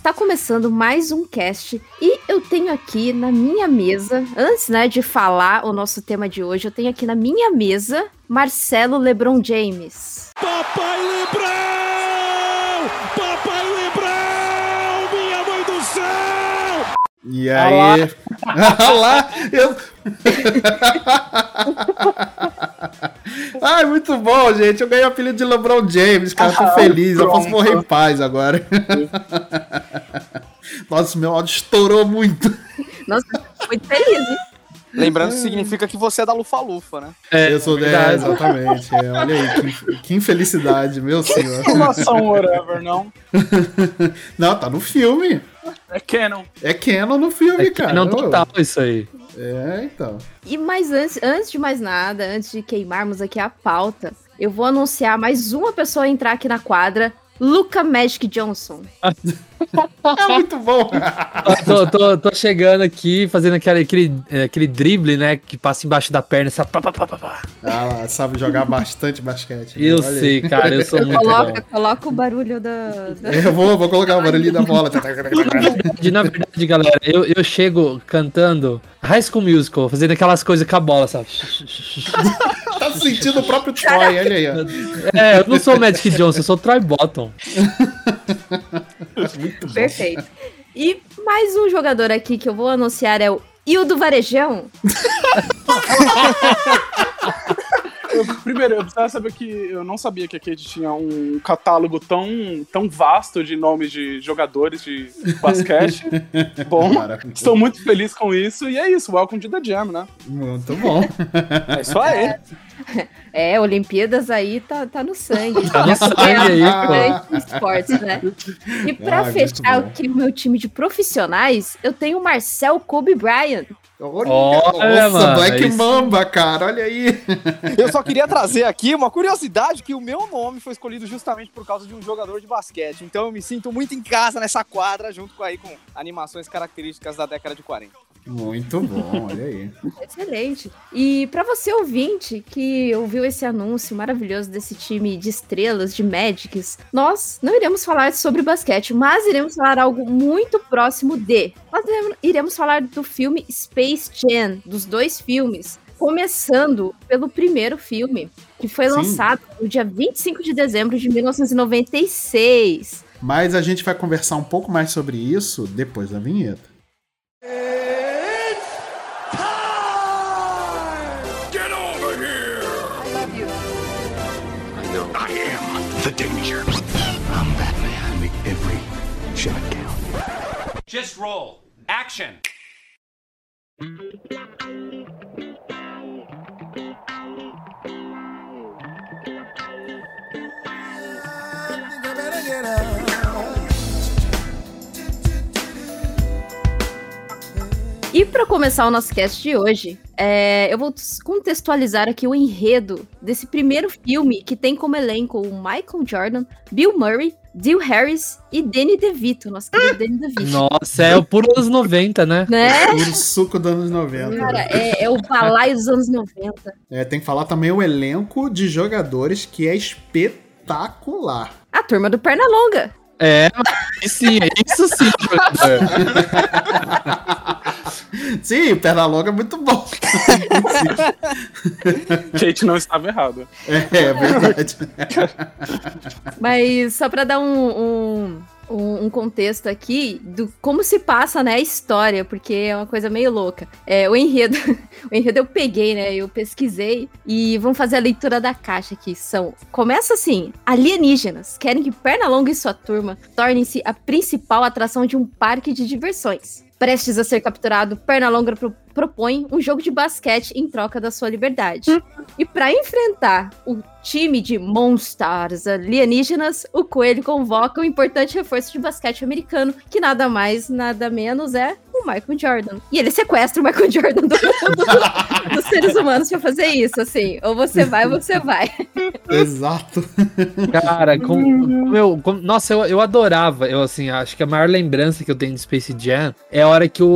está começando mais um cast e eu tenho aqui na minha mesa, antes né, de falar o nosso tema de hoje, eu tenho aqui na minha mesa Marcelo LeBron James. Papai Lebrão! Papai Lebrão! Minha mãe do céu! E aí? Olha lá! Eu... Ai, muito bom, gente. Eu ganhei o apelido de LeBron James, cara. Tô feliz. Eu posso morrer em paz agora. Nossa, meu áudio estourou muito. Nossa, muito feliz, hein? Lembrando que significa que você é da Lufa-Lufa, né? É, eu sou é, exatamente. É, olha aí, que, que, infelicidade, meu senhor. Exclamação whatever, não? não, tá no filme. É canon. É canon no filme, é cara. Não total isso aí. É, então. E mais antes, antes de mais nada, antes de queimarmos aqui a pauta, eu vou anunciar mais uma pessoa entrar aqui na quadra. Luca Magic Johnson. é muito bom. tô, tô, tô, chegando aqui, fazendo aquele, aquele, é, aquele drible, né? Que passa embaixo da perna. Sabe, pá, pá, pá, pá. Ah, sabe jogar bastante basquete. Né? Eu sei, aí. cara. Eu sou muito coloca, bom. Coloca o barulho da. da... Eu vou, vou colocar o barulhinho da bola. na, verdade, na verdade, galera, eu, eu chego cantando High School Musical, fazendo aquelas coisas com a bola, sabe? tá sentindo o próprio Troy, olha aí. Ó. É, eu não sou o Magic Johnson, eu sou o Troy Bottom. Perfeito. E mais um jogador aqui que eu vou anunciar é o Ildo Varejão. Eu, primeiro, eu precisava saber que eu não sabia que a Kate tinha um catálogo tão, tão vasto de nomes de jogadores de basquete. bom, estou muito feliz com isso. E é isso, welcome to the jam, né? Muito bom. É isso aí. É, Olimpíadas aí tá, tá no sangue. Tá no sangue aí, pô. Esportes, né? E pra ah, fechar aqui o meu time de profissionais, eu tenho o Marcel Kobe Bryant. Olha, olha nossa, mano, Black é Mamba, cara, olha aí. Eu só queria trazer aqui uma curiosidade que o meu nome foi escolhido justamente por causa de um jogador de basquete. Então eu me sinto muito em casa nessa quadra, junto com aí com animações características da década de 40. Muito bom, olha aí. Excelente. E para você ouvinte que ouviu esse anúncio maravilhoso desse time de estrelas, de Magics, nós não iremos falar sobre basquete, mas iremos falar algo muito próximo de. Nós iremos falar do filme Space Jam, dos dois filmes. Começando pelo primeiro filme, que foi Sim. lançado no dia 25 de dezembro de 1996. Mas a gente vai conversar um pouco mais sobre isso depois da vinheta. Just roll. Action. E para começar o nosso cast de hoje, é, eu vou contextualizar aqui o enredo desse primeiro filme que tem como elenco o Michael Jordan, Bill Murray, Dil Harris e Danny DeVito, nosso querido Danny DeVito. Nossa, é o puro anos 90, né? né? Puro suco dos anos 90. Cara, é, é, o balaio dos anos 90. É, tem que falar também o elenco de jogadores que é espetacular. A turma do Pernalonga. É, sim, é isso sim, jogador. Sim, perna longa é muito bom. Gente, não estava errado. É, é verdade. Mas só para dar um, um, um, contexto aqui do como se passa, né, a história, porque é uma coisa meio louca. É, o enredo, o enredo eu peguei, né, eu pesquisei e vamos fazer a leitura da caixa aqui. São, começa assim, alienígenas querem que Pernalonga e sua turma tornem-se a principal atração de um parque de diversões. Prestes a ser capturado, Pernalonga pro propõe um jogo de basquete em troca da sua liberdade. e para enfrentar o time de monsters alienígenas, o Coelho convoca um importante reforço de basquete americano, que nada mais, nada menos é o Michael Jordan. E ele sequestra o Michael Jordan do mundo dos seres humanos pra fazer isso, assim. Ou você vai ou você vai. Exato. Cara, com, com eu, com- nossa, eu, eu adorava. Eu, assim, acho que a maior lembrança que eu tenho de Space Jam é a hora que o,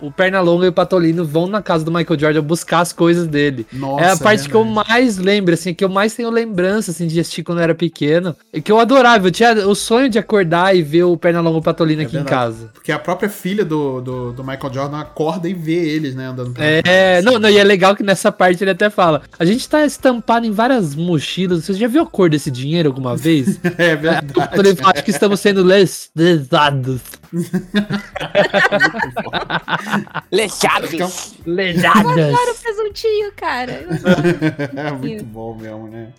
o, o Pernalonga e o Patolino vão na casa do Michael Jordan buscar as coisas dele. Nossa, é a parte que eu mais lembro, assim, que eu mais tenho lembrança, assim, de assistir quando eu era pequeno. E que eu adorava. Eu tinha o sonho de acordar e ver o Pernalonga e o Patolino É aqui em verdade. casa. Porque a própria filha do, do, do Michael Jordan acorda e vê eles, né, andando pela É, não, não, e é legal que nessa parte ele até fala: a gente tá estampado em várias mochilas. Você já viu a cor desse dinheiro alguma vez? É verdade. ele fala, acho que estamos sendo les- lesados. Lejados. Lesadas. Adoro o presuntinho, cara. É muito bom mesmo, né?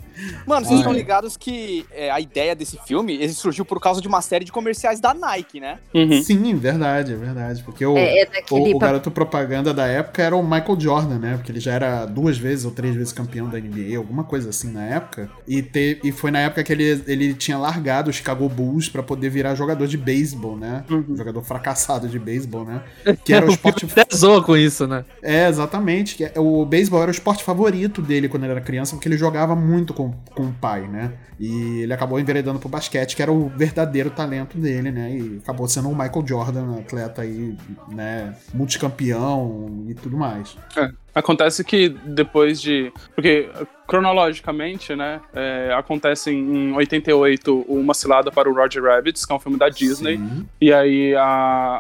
Mano, vocês Olha. estão ligados que é, a ideia desse filme ele surgiu por causa de uma série de comerciais da Nike, né? Uhum. Sim, verdade, é verdade. Porque o, É, é o, o garoto propaganda da época era o Michael Jordan, né? Porque ele já era duas vezes ou três vezes campeão da NBA, alguma coisa assim na época. E, te, e foi na época que ele, ele tinha largado o Chicago Bulls pra poder virar jogador de beisebol, né? Uhum. Jogador fracassado de beisebol, né? Que era o O esporte. até zoa com isso, né? É, exatamente. é- O beisebol era o esporte favorito dele quando ele era criança, porque ele jogava muito com, com o pai, né? E ele acabou enveredando pro basquete, que era o verdadeiro talento dele, né? E acabou sendo o Michael Jordan, atleta aí, né? Multicampeão e tudo mais. Acontece que depois de. Porque cronologicamente, né? é, acontece em 88 uma cilada para o Roger Rabbit, que é um filme da Disney. Sim. E aí a,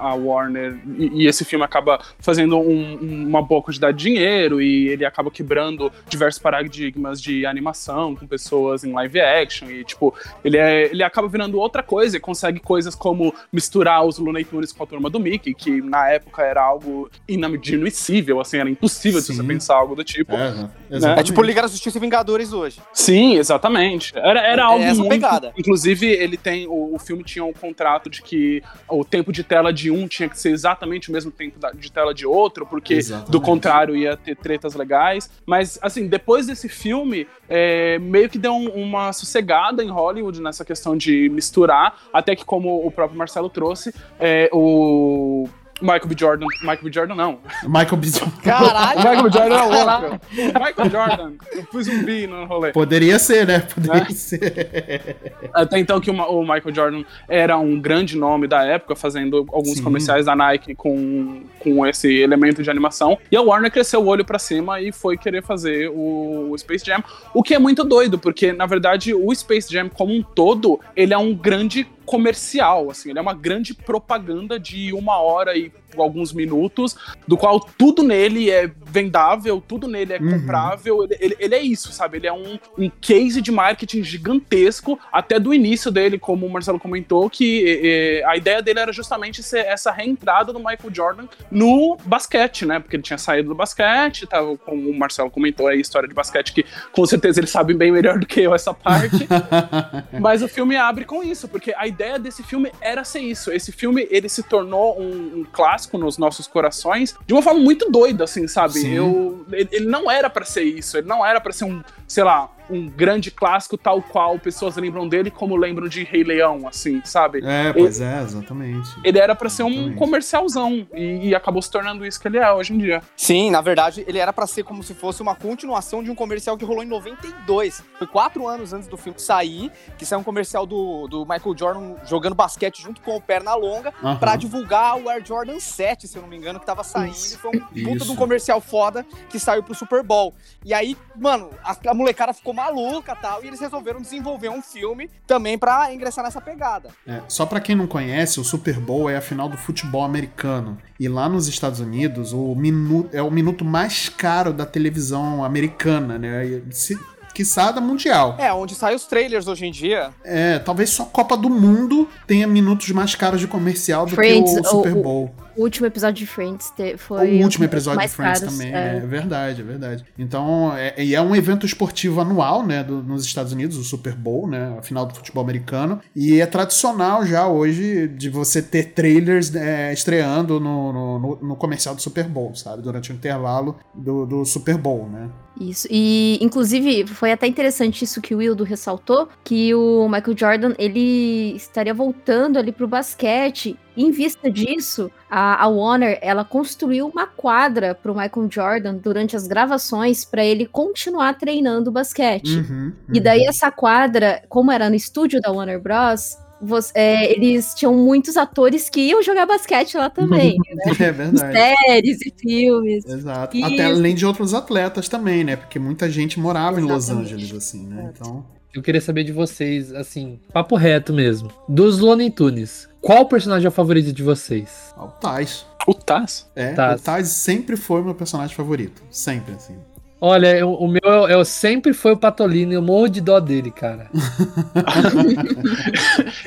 a Warner. E, e esse filme acaba fazendo um- uma boa quantidade de dinheiro e ele acaba quebrando diversos paradigmas de animação com pessoas em live action. E, tipo, ele, é, ele acaba virando outra coisa e consegue coisas como misturar os Looney Tunes com a turma do Mickey, que na época era algo inadmissível, assim, era impossível de você pensar algo do tipo. É, É exatamente. tipo Liga da Justiça e Vingadores hoje. Sim, exatamente. Era, era É algo essa muito... pegada. Inclusive, ele tem... O, o filme tinha um contrato de que o tempo de tela de um tinha que ser exatamente o mesmo tempo da- de tela de outro, porque Exatamente. do contrário ia ter tretas legais. Mas, assim, depois desse filme, é, meio que deu um- uma sossegada em Hollywood nessa questão de misturar, até que, como o próprio Marcelo trouxe, é, o... Michael B. Jordan. Michael B. Jordan, não. Michael B. Jordan. Caralho! Michael B. Jordan é outro. O Michael Jordan. Eu pus um B no rolê. Poderia ser, né? Poderia É. ser. Até então que o, Michael Jordan era um grande nome da época, fazendo alguns Sim. comerciais da Nike com, com esse elemento de animação. E a Warner cresceu o olho pra cima e foi querer fazer o, o Space Jam. O que é muito doido, porque na verdade o Space Jam como um todo, ele é um grande comercial, assim, ele é uma grande propaganda de uma hora e alguns minutos, do qual tudo nele é vendável, tudo nele é Uhum. comprável, ele, ele- ele é isso, sabe? Ele é um, um case de marketing gigantesco, até do início dele, como o Marcelo comentou, que eh, a ideia dele era justamente ser essa reentrada do Michael Jordan no basquete, né? Porque ele tinha saído do basquete, tava, como o Marcelo comentou aí, a história de basquete, que com certeza eles sabem bem melhor do que eu essa parte. Mas o filme abre com isso, porque a ideia desse filme era ser isso. Esse filme, ele se tornou um, um clássico nos nossos corações de uma forma muito doida, assim, sabe? Sim. Eu, ele, ele não era pra ser isso, ele não era pra ser um, sei lá, um grande clássico tal qual pessoas lembram dele como lembram de Rei Leão, assim, sabe? É, pois é, exatamente. Ele era pra ser um Exatamente. comercialzão e, e acabou se tornando isso que ele é hoje em dia. Sim, na verdade, ele era pra ser como se fosse uma continuação de um comercial que rolou em 92. Foi quatro anos antes do filme sair, que saiu um comercial do, do Michael Jordan jogando basquete junto com o Pernalonga Aham. pra divulgar o Air Jordan 7, se eu não me engano, que tava saindo. Isso. E foi um puta de um comercial foda que saiu pro Super Bowl. E aí, mano, a, a molecada ficou maluca tal, e eles resolveram desenvolver um filme também pra ingressar nessa pegada. É, só pra quem não conhece, o Super Bowl é a final do futebol americano. E lá nos Estados Unidos, o minuto é o minuto mais caro da televisão americana, né? Se, quiçá da mundial. É, onde saem os trailers hoje em dia. É, talvez só a Copa do Mundo tenha minutos mais caros de comercial do Friends, que o Super o- o- Bowl. O último episódio de Friends foi. o último episódio de Friends caros, também, é. é. verdade, é verdade. Então, é, e é um evento esportivo anual, né, do- nos Estados Unidos, o Super Bowl, né, a final do futebol americano, e é tradicional já hoje de você ter trailers é, estreando no, no, no- no comercial do Super Bowl, sabe, durante o intervalo do, do Super Bowl, né. Isso. E, inclusive, foi até interessante isso que o Wildo ressaltou, que o Michael Jordan, ele estaria voltando ali pro basquete. em vista disso, a, a Warner ela construiu uma quadra para o Michael Jordan durante as gravações para ele continuar treinando basquete. Uhum, E daí essa quadra, como era no estúdio da Warner Bros, você- é, eles tinham muitos atores que iam jogar basquete lá também, né? É verdade. Séries e filmes. Exato. Isso. Até além de outros atletas também, né? Porque muita gente morava em Los Exatamente. Angeles, assim, né? Então. Eu queria saber de vocês, assim, papo reto mesmo. Dos Looney Tunes, qual o personagem é o favorito de vocês? ó, O Taz. O Taz? É, Taz. o Taz sempre foi meu personagem favorito. Sempre, assim. Olha, eu- o meu eu, eu sempre foi o Patolino e eu morro de dó dele, cara.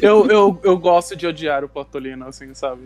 Eu, eu, eu gosto de odiar o Patolino, assim, sabe?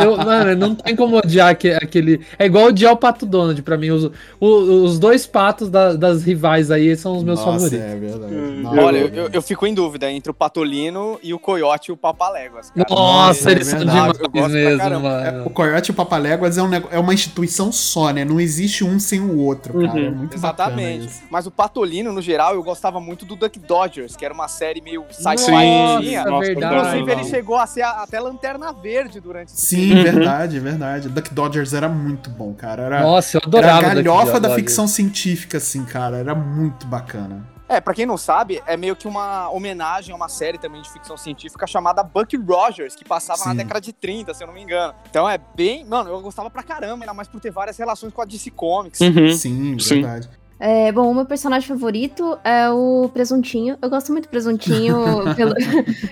Eu- eu- mano, não tem como odiar aque- aquele. É igual odiar o Pato Donald pra mim. Os, o- os dois patos da- das rivais aí são os meus Nossa, favoritos. É verdade. Hum, Nossa, Olha, eu, é eu- eu fico em dúvida entre o Patolino e o Coyote e o Papaléguas. cara. Nossa, É eles são verdade. demais Eu gosto pra mesmo, mano. O Coyote e o Papaléguas é, um é uma instituição só, né? Não existe um sem o outro, cara. Uhum. É muito bacana Exatamente. isso. Mas o Patolino, no geral, eu gostava muito do Duck Dodgers, que era uma série meio sci-fi Sim, que tinha. nossa, verdade. Inclusive, ele chegou a ser a- até lanterna verde durante esse Sim, Uhum. verdade, verdade. Duck Dodgers era muito bom, cara. Era, Nossa, eu era a adorava. Duck galhofa da Dodgers. ficção científica, assim, cara. Era muito bacana. É, pra quem não sabe, é meio que uma homenagem a uma série também de ficção científica chamada Buck Rogers, que passava na Sim. década de 30, se eu não me engano. Então é bem. Mano, eu gostava pra caramba, ainda mais por ter várias relações com a DC Comics. Uhum. Sim, Sim. verdade. É, bom, o meu personagem favorito é o Presuntinho. Eu gosto muito do Presuntinho, pelo...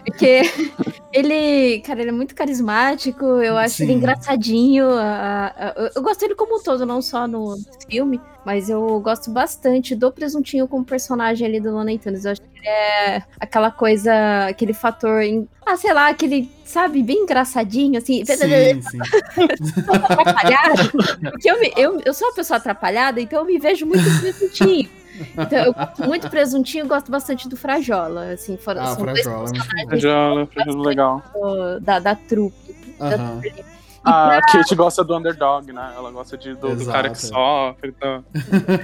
porque ele, cara, ele é muito carismático, eu acho Sim. ele engraçadinho. a- a- eu- eu gosto dele como um todo, não só no filme, mas eu gosto bastante do Presuntinho como personagem ali do Looney Tunes. Eu acho que ele é aquela coisa, aquele fator, em- ah, sei lá, aquele, sabe, bem engraçadinho, assim, Sim, sim. atrapalhada, porque eu, me- eu, eu sou uma pessoa atrapalhada, então eu me vejo muito presuntinho. Então, eu gosto muito presuntinho e gosto bastante do Frajola, assim, foram, Ah, são dois Frajola. personagens Já, legal. do- da, da trupe. da Aham. trupe. A Kate gosta do underdog, né? Ela gosta de, do, do cara que sofre. Então.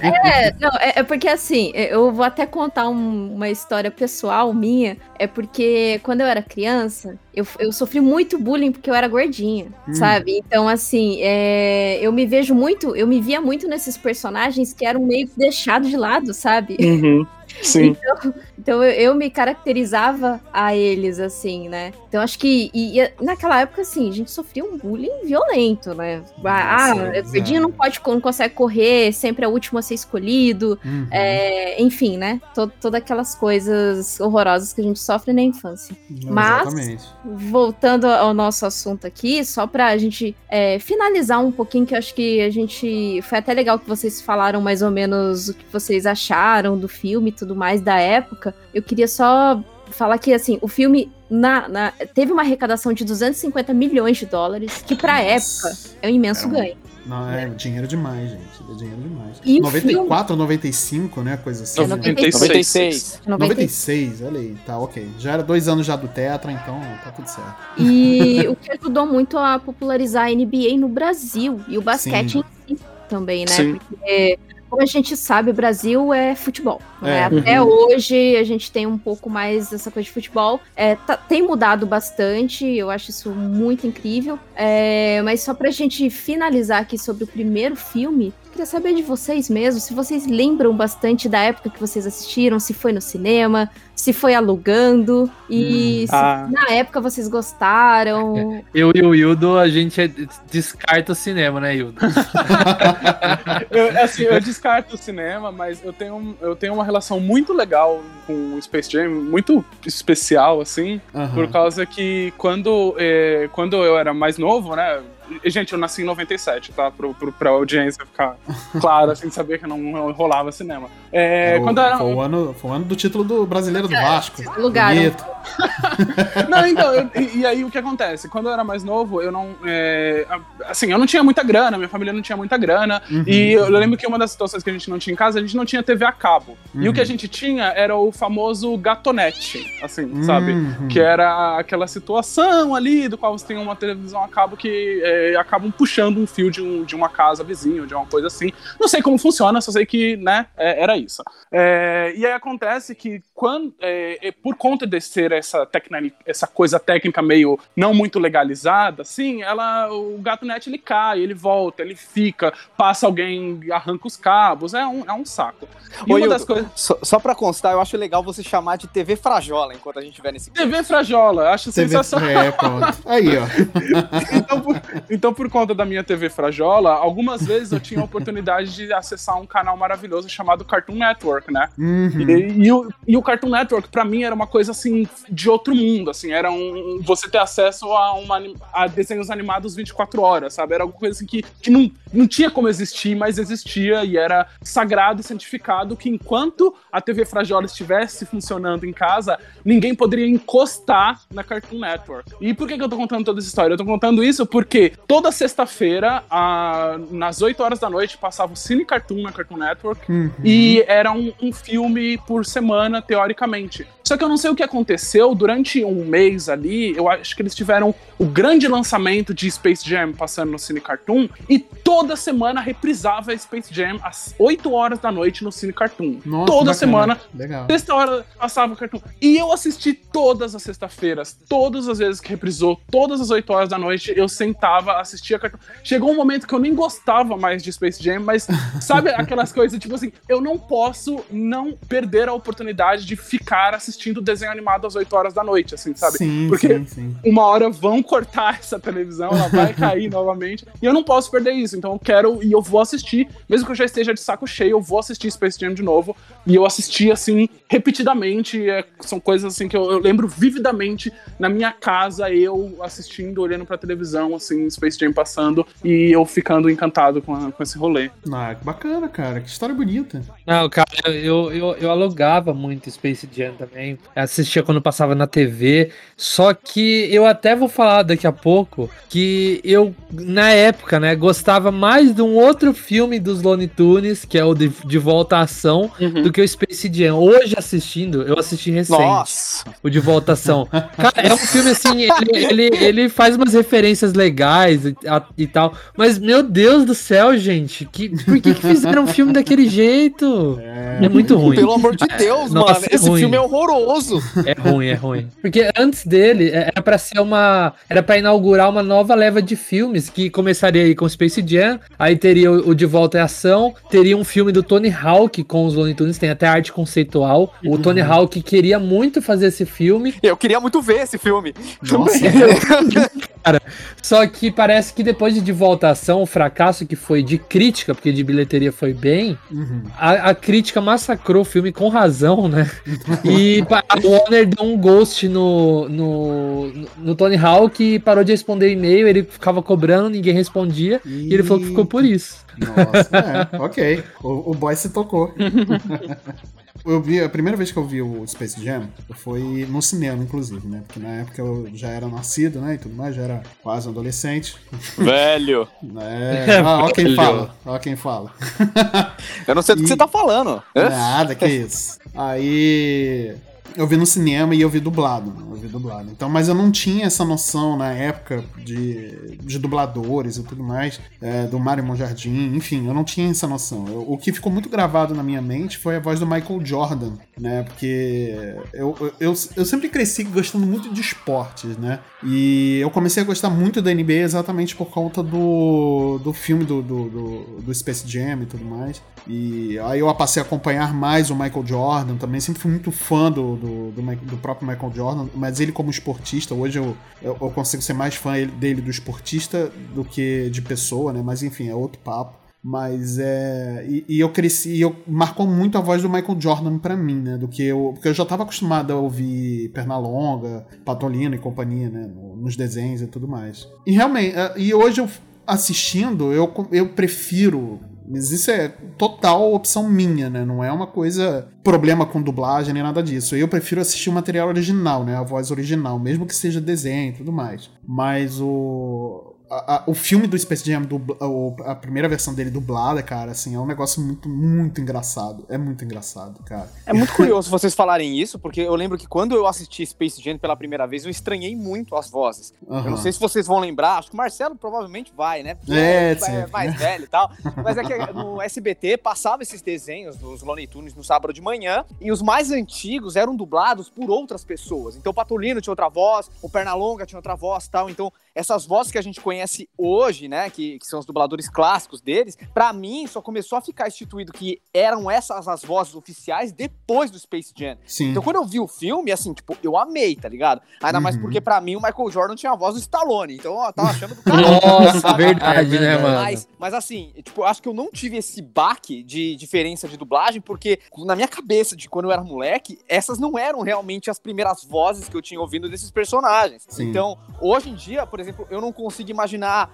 É, não, é, é porque assim, eu vou até contar um- uma história pessoal minha, é porque quando eu era criança, eu, eu sofri muito bullying porque eu era gordinha, Hum. sabe? Então, assim, é, eu me vejo muito, eu me via muito nesses personagens que eram meio que deixados de lado, sabe? Uhum. Sim. Então eu, eu me caracterizava a eles, assim, né? Então acho que. E, e naquela época, assim, a gente sofria um bullying violento, né? Ah, Nossa, ah, gordinho não pode, não consegue correr, sempre é o último a ser escolhido. Uhum. É, enfim, né? To- Todas aquelas coisas horrorosas que a gente sofre na infância. mas- Exatamente. Voltando ao nosso assunto aqui, só pra gente é, finalizar um pouquinho, que eu acho que a gente. Foi até legal que vocês falaram mais ou menos o que vocês acharam do filme e tudo mais da época. Eu queria só falar que, assim, o filme na, na- teve uma arrecadação de 250 milhões de dólares, que pra época é um imenso É um- ganho. Não, é dinheiro demais, gente. É dinheiro demais. E o 94, 95, né? Coisa assim. É, né? 96. 96. 96, olha aí, tá ok. Já era dois anos já do Tetra, então tá tudo certo. E o que ajudou muito a popularizar a NBA no Brasil e o basquete em si também, né? Sim. Porque, como a gente sabe, o Brasil é futebol. né? É. Até hoje a gente tem um pouco mais dessa coisa de futebol. É, tá- tem mudado bastante, eu acho isso muito incrível. É, mas só pra gente finalizar aqui sobre o primeiro filme, queria saber de vocês mesmo, se vocês lembram bastante da época que vocês assistiram, se foi no cinema, se foi alugando, e se Ah. na época vocês gostaram. Eu e o Hildo, a gente é- descarta o cinema, né, Hildo? Eu, assim, eu descarto o cinema, mas eu tenho, eu tenho uma relação muito legal com o Space Jam, muito especial, assim, Aham. por causa que quando, eh, quando eu era mais novo, né? E, Gente, eu nasci em 97, tá? Pro, pro, pra audiência ficar clara, assim, saber que não, não rolava cinema. É, É, o- quando era, foi, o ano, foi o ano do título do brasileiro do Vasco. alugaram. Bonito. Não, então, eu- e, e aí o que acontece? Quando eu era mais novo, eu não. é, assim, eu não tinha muita grana, minha família não tinha muita grana. Uhum. E eu lembro que uma das situações que a gente não tinha em casa, a gente não tinha TV a cabo. E Uhum. o que a gente tinha era o famoso gatonete, assim, sabe? Uhum. Que era aquela situação ali do qual você tem uma televisão a cabo que é, acabam puxando um fio de, um- de uma casa vizinha, de uma coisa assim. Não sei como funciona, só sei que, né, é- era isso. É, e aí acontece que quando. é, é, por conta de ser essa, essa coisa técnica meio não muito legalizada, assim, ela, o gato net ele cai, ele volta, ele fica, passa alguém, arranca os cabos, é um, é um saco. E Oi, uma das coisas... Só, só pra constar, eu acho legal você chamar de TV Frajola enquanto a gente estiver nesse. TV Frajola, acho TV... sensacional. É, pronto. Aí, ó. então, por, então, por conta da minha TV Frajola, algumas vezes eu tinha a oportunidade de acessar um canal maravilhoso chamado Cartoon Network, né? Uhum. E, e, o, e o Cartoon Network, pra mim, era uma coisa assim de outro mundo, assim, era um. Você ter acesso a, uma, a desenhos animados 24 horas, sabe? Era alguma coisa assim que, que não, não tinha como existir, mas existia e era sagrado e santificado que enquanto a TV Frajola estivesse funcionando em casa, ninguém poderia encostar na Cartoon Network. E por que, que eu tô contando toda essa história? Eu tô contando isso porque toda sexta-feira, nas 8 horas da noite, passava o Cine Cartoon na Cartoon Network uhum. e era um, um filme por semana, teoricamente. Só que eu não sei o que aconteceu durante um mês ali. Eu acho que eles tiveram o grande lançamento de Space Jam passando no Cine Cartoon e toda semana reprisava Space Jam às 8 horas da noite no Cine Cartoon. Nossa, toda bacana. semana. Legal. Sexta hora passava o cartoon. E eu assisti todas as sexta-feiras, todas as vezes que reprisou, todas as 8 horas da noite, eu sentava, assistia cartoon. Chegou um momento que eu nem gostava mais de Space Jam, mas sabe aquelas coisas tipo assim, eu não posso não perder a oportunidade de ficar assistindo assistindo desenho animado às 8 horas da noite, assim, sabe? Sim, Porque sim, sim. uma hora vão cortar essa televisão, ela vai cair novamente, e eu não posso perder isso, então eu quero e eu vou assistir, mesmo que eu já esteja de saco cheio, eu vou assistir Space Jam de novo, e eu assisti, assim, repetidamente, é, são coisas, assim, que eu, eu, lembro vividamente na minha casa, eu assistindo, olhando pra televisão, assim, Space Jam passando, e eu ficando encantado com, a, com esse rolê. Ah, que bacana, cara, que história bonita. Não, cara, eu, eu, eu alugava muito Space Jam também, também. Assistia quando passava na TV. Só que eu até vou falar daqui a pouco que eu, na época, né, gostava mais de um outro filme dos Looney Tunes, que é o De, de Volta à Ação, uhum. do que o Space Jam. Hoje assistindo, eu assisti recente. Nossa. O De Volta à Ação. Cara, é um filme assim, ele, ele, ele faz umas referências legais e, a, e, tal. Mas, meu Deus do céu, gente, que, por que, que fizeram um filme daquele jeito? É, é muito ruim. Pelo amor de Deus, é, mano. Nossa, esse ruim. filme é horroroso horroroso. É ruim, é ruim. Porque antes dele, é, era para ser uma. Era para inaugurar uma nova leva de filmes que começaria aí com Space Jam, aí teria o, De Volta à Ação, teria um filme do Tony Hawk com os Looney Tunes, tem até arte conceitual. O uhum. Tony Hawk queria muito fazer esse filme. Eu queria muito ver esse filme. Nossa. Cara, só que parece que depois de De Volta à Ação, o fracasso que foi de crítica, porque de bilheteria foi bem, uhum. a, a, crítica massacrou o filme com razão, né? E a Warner deu um ghost no, no, no Tony Hawk e parou de responder e-mail, ele ficava cobrando, ninguém respondia, e, e ele falou que ficou por isso. Nossa, é, ok. O, o boy se tocou. Eu vi, a primeira vez que eu vi o Space Jam foi no cinema, inclusive, né? Porque na época eu já era nascido, né? E tudo mais, já era quase um adolescente. Velho! É, ah, ó quem fala, ó quem fala. Eu não sei do que você tá falando. Nada, que isso. Aí eu vi no cinema e eu vi dublado, né? eu vi dublado. Então, mas eu não tinha essa noção na época de, de dubladores e tudo mais, é, do Mario Monjardim, enfim, eu não tinha essa noção. Eu, o que ficou muito gravado na minha mente foi a voz do Michael Jordan, né? Porque eu, eu, eu sempre cresci gostando muito de esportes, né? E eu comecei a gostar muito da NBA exatamente por conta do, do filme do, do, do, do Space Jam e tudo mais. E aí eu passei a acompanhar mais o Michael Jordan também, sempre fui muito fã do, do, do, do, próprio Michael Jordan, mas ele como esportista, hoje eu, eu, eu, consigo ser mais fã dele do esportista do que de pessoa, né? Mas enfim, é outro papo. Mas é. E, e eu cresci, e eu marcou muito a voz do Michael Jordan para mim, né? Do que eu. Porque eu já tava acostumado a ouvir Pernalonga, Patolino e companhia, né? Nos desenhos e tudo mais. E realmente, é, e hoje eu assistindo, eu, eu prefiro mas isso é total opção minha, né? Não é uma coisa problema com dublagem nem nada disso. Eu prefiro assistir o material original, né? A voz original, mesmo que seja desenho e tudo mais. Mas o a, a, o filme do Space Jam, do, a, primeira versão dele dublada, cara, assim, é um negócio muito, muito engraçado. É muito engraçado, cara. É muito curioso vocês falarem isso, porque eu lembro que quando eu assisti Space Jam pela primeira vez, eu estranhei muito as vozes. Uhum. Eu não sei se vocês vão lembrar, acho que o Marcelo provavelmente vai, né? Porque é, é, é mais velho e tal. Mas é que no SBT passava esses desenhos dos Looney Tunes no sábado de manhã, e os mais antigos eram dublados por outras pessoas. Então o Patolino tinha outra voz, o Pernalonga tinha outra voz tal. Então essas vozes que a gente conhece hoje, né, que, que são os dubladores clássicos deles, para mim só começou a ficar instituído que eram essas as vozes oficiais depois do Space Jam. Sim. Então quando eu vi o filme, assim, tipo, eu amei, tá ligado? Ainda uhum. mais porque para mim o Michael Jordan tinha a voz do Stallone, então eu tava achando do caralho. Nossa, verdade, né, mano? Mas, mas assim, tipo, eu acho que eu não tive esse baque de diferença de dublagem, porque na minha cabeça de quando eu era moleque, essas não eram realmente as primeiras vozes que eu tinha ouvido desses personagens. Sim. Então, hoje em dia, por exemplo, eu não consigo imaginar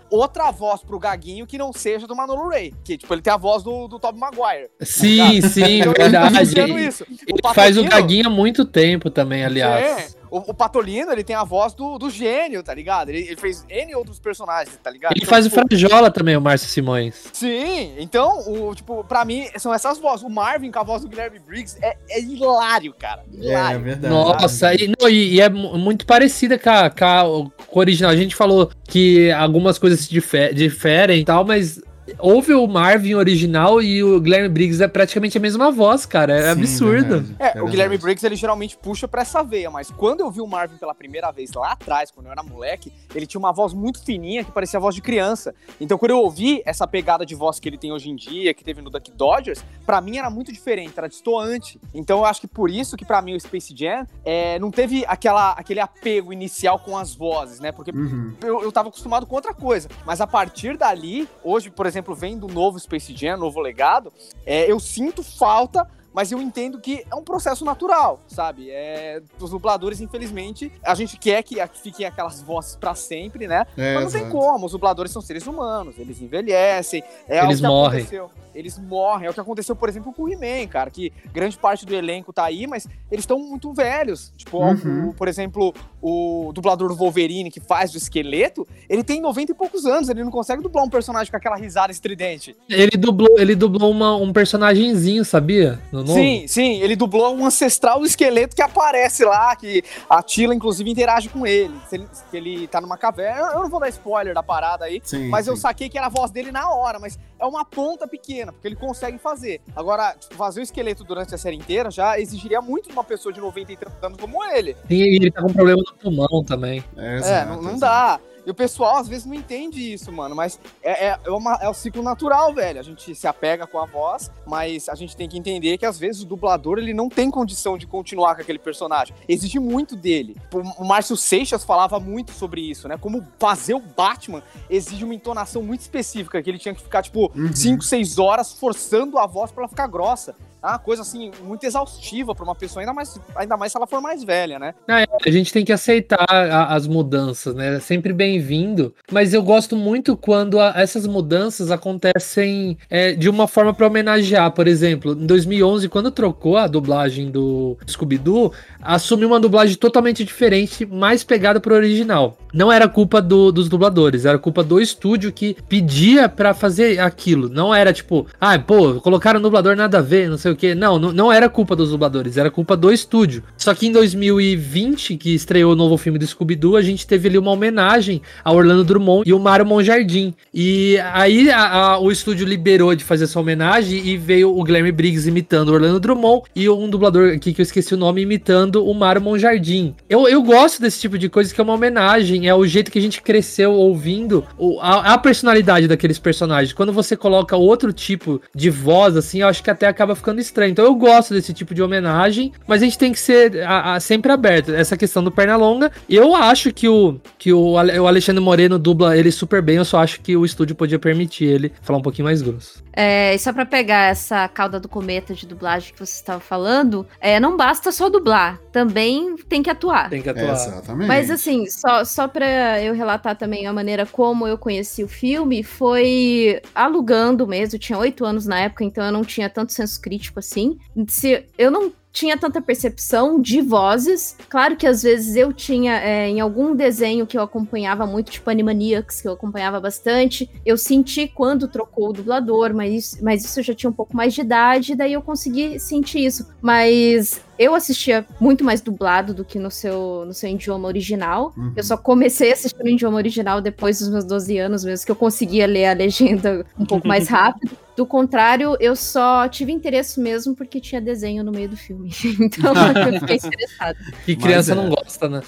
outra voz pro Gaguinho que não seja do Manolo Ray. Que, tipo, ele tem a voz do, do Tobey Maguire. Sim, tá sim, então, verdade. Ele, isso. ele faz o Gaguinho há muito tempo também, aliás. É. O, o, Patolino, ele tem a voz do, do gênio, tá ligado? Ele, ele, fez N outros personagens, tá ligado? Ele então, faz tipo, o Frajola também, o Márcio Simões. Sim, então, o, tipo, pra mim, são essas vozes. O Marvin com a voz do Guilherme Briggs é, é hilário, cara. É, hilário. É, verdade. Nossa, e, não, e, e, é muito parecida com a, com a, com a original. A gente falou que algumas coisas se diferem e tal, mas Houve o Marvin original e o Guilherme Briggs é praticamente a mesma voz, cara. É Sim, absurdo. É, é, o Guilherme Briggs ele geralmente puxa pra essa veia, mas quando eu vi o Marvin pela primeira vez lá atrás, quando eu era moleque, ele tinha uma voz muito fininha que parecia a voz de criança. Então quando eu ouvi essa pegada de voz que ele tem hoje em dia, que teve no Duck Dodgers, pra mim era muito diferente, era destoante. Então eu acho que por isso que pra mim o Space Jam é, não teve aquela, aquele apego inicial com as vozes, né? Porque uhum. eu, eu tava acostumado com outra coisa. Mas a partir dali, hoje, por exemplo, exemplo, vem do novo Space Jam, novo legado, é, eu sinto falta mas eu entendo que é um processo natural, sabe? É, os dubladores, infelizmente, a gente quer que fiquem aquelas vozes para sempre, né? É, mas não tem como, os dubladores são seres humanos, eles envelhecem, é eles morrem. Aconteceu eles morrem. É o que aconteceu, por exemplo, com o He-Man, cara, que grande parte do elenco tá aí, mas eles estão muito velhos. Tipo, uhum. o, por exemplo, o dublador do Wolverine que faz o esqueleto, ele tem 90 e poucos anos, ele não consegue dublar um personagem com aquela risada estridente. Ele dublou, ele dublou uma, um personagemzinho, sabia? Sim, sim, ele dublou um ancestral do esqueleto que aparece lá, que a Tila, inclusive, interage com ele. Se ele, se ele tá numa caverna. Eu não vou dar spoiler da parada aí, sim, mas sim. eu saquei que era a voz dele na hora, mas é uma ponta pequena, porque ele consegue fazer. Agora, tipo, fazer o esqueleto durante a série inteira já exigiria muito de uma pessoa de 90 e tantos anos como ele. E ele tá com problema no pulmão também. É, é não, não dá. E o pessoal às vezes não entende isso, mano. Mas é, é, é, uma, é o ciclo natural, velho. A gente se apega com a voz, mas a gente tem que entender que às vezes o dublador ele não tem condição de continuar com aquele personagem. Exige muito dele. O Márcio Seixas falava muito sobre isso, né? Como fazer o Batman exige uma entonação muito específica, que ele tinha que ficar, tipo, 5, uhum. 6 horas forçando a voz para ela ficar grossa. É uma coisa assim muito exaustiva para uma pessoa, ainda mais, ainda mais se ela for mais velha, né? É, a gente tem que aceitar a, as mudanças, né? É sempre bem-vindo. Mas eu gosto muito quando a, essas mudanças acontecem é, de uma forma para homenagear. Por exemplo, em 2011, quando trocou a dublagem do Scooby-Doo, assumiu uma dublagem totalmente diferente, mais pegada pro original. Não era culpa do, dos dubladores, era culpa do estúdio que pedia para fazer aquilo. Não era tipo, ah, pô, colocaram o dublador nada a ver, não sei sei o que. Não, não, não era culpa dos dubladores, era culpa do estúdio. Só que em 2020, que estreou o novo filme do Scooby-Doo, a gente teve ali uma homenagem a Orlando Drummond e o Mário Monjardim. E aí a, a, o estúdio liberou de fazer essa homenagem e veio o Guilherme Briggs imitando o Orlando Drummond e um dublador aqui que eu esqueci o nome imitando o Mário Monjardim. Eu, eu gosto desse tipo de coisa que é uma homenagem, é o jeito que a gente cresceu ouvindo a, a personalidade daqueles personagens. Quando você coloca outro tipo de voz, assim, eu acho que até acaba ficando estranho. Então eu gosto desse tipo de homenagem, mas a gente tem que ser a, a, sempre aberto. Essa questão do Pernalonga, eu acho que o que o, o Alexandre Moreno dubla ele super bem, eu só acho que o estúdio podia permitir ele falar um pouquinho mais grosso. É, e só para pegar essa cauda do cometa de dublagem que você estava falando, é, não basta só dublar, também tem que atuar. Tem que atuar. É, exatamente. Mas assim, só, só para eu relatar também a maneira como eu conheci o filme, foi alugando mesmo, eu tinha oito anos na época, então eu não tinha tanto senso crítico assim. Se eu não tinha tanta percepção de vozes. Claro que às vezes eu tinha é, em algum desenho que eu acompanhava muito, tipo Animaniacs, que eu acompanhava bastante, eu senti quando trocou o dublador, mas, mas isso eu já tinha um pouco mais de idade, daí eu consegui sentir isso. Mas eu assistia muito mais dublado do que no seu, no seu idioma original. Uhum. Eu só comecei a assistir no idioma original depois dos meus 12 anos mesmo, que eu conseguia ler a legenda um pouco mais rápido. Do contrário, eu só tive interesse mesmo porque tinha desenho no meio do filme. Então eu fiquei interessada. E criança é. não gosta, né?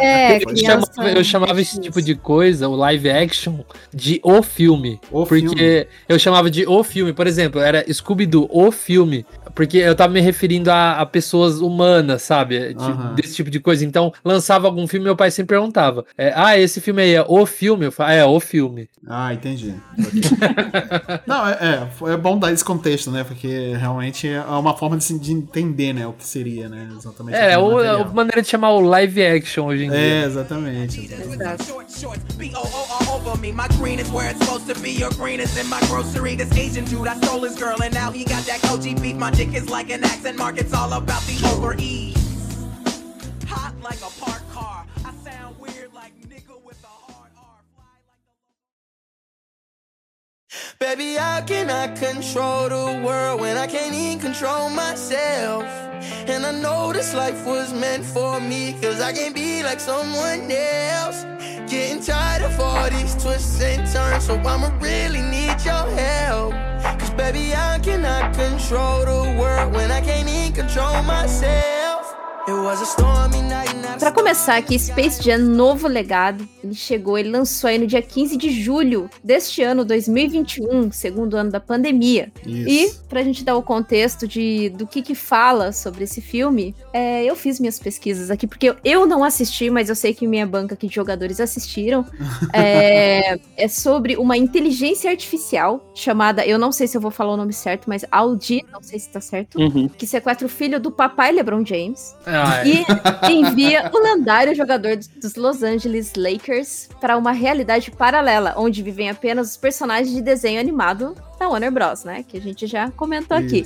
É, eu, criança... chamava, eu chamava esse tipo de coisa, o live action, de o filme. O porque filme. eu chamava de o filme. Por exemplo, era Scooby-Doo, o filme. Porque eu tava me referindo a, a pessoas humanas, sabe? De, uhum. Desse tipo de coisa. Então, lançava algum filme, meu pai sempre perguntava: é, Ah, esse filme aí é o filme? Eu falava, é, o filme. Ah, entendi. Não, é, é, é, bom dar esse contexto, né? Porque realmente é uma forma de, de entender, né, o que seria, né? Exatamente. É, ou a maneira de chamar o live action hoje em dia. É, exatamente. exatamente. Dick is like an accent mark, it's all about the over ease. Hot like a park car. I sound weird like nigga with a hard R. Baby, how can I control the world when I can't even control myself? And I know this life was meant for me, cause I can't be like someone else. Getting tired of all these twists and turns, so I'ma really need your help. Baby, I cannot control the world when I can't even control myself. Para começar aqui, Space Jam Novo Legado, ele chegou, ele lançou aí no dia 15 de julho deste ano, 2021, segundo ano da pandemia. Isso. E, pra gente dar o contexto de, do que que fala sobre esse filme, é, eu fiz minhas pesquisas aqui, porque eu, eu, não assisti, mas eu sei que minha banca aqui de jogadores assistiram. é, é, sobre uma inteligência artificial chamada, eu não sei se eu vou falar o nome certo, mas Audi, não sei se tá certo, uhum. que sequestra o filho do papai LeBron James. E envia o lendário jogador dos Los Angeles Lakers para uma realidade paralela, onde vivem apenas os personagens de desenho animado da Warner Bros, né? Que a gente já comentou aqui.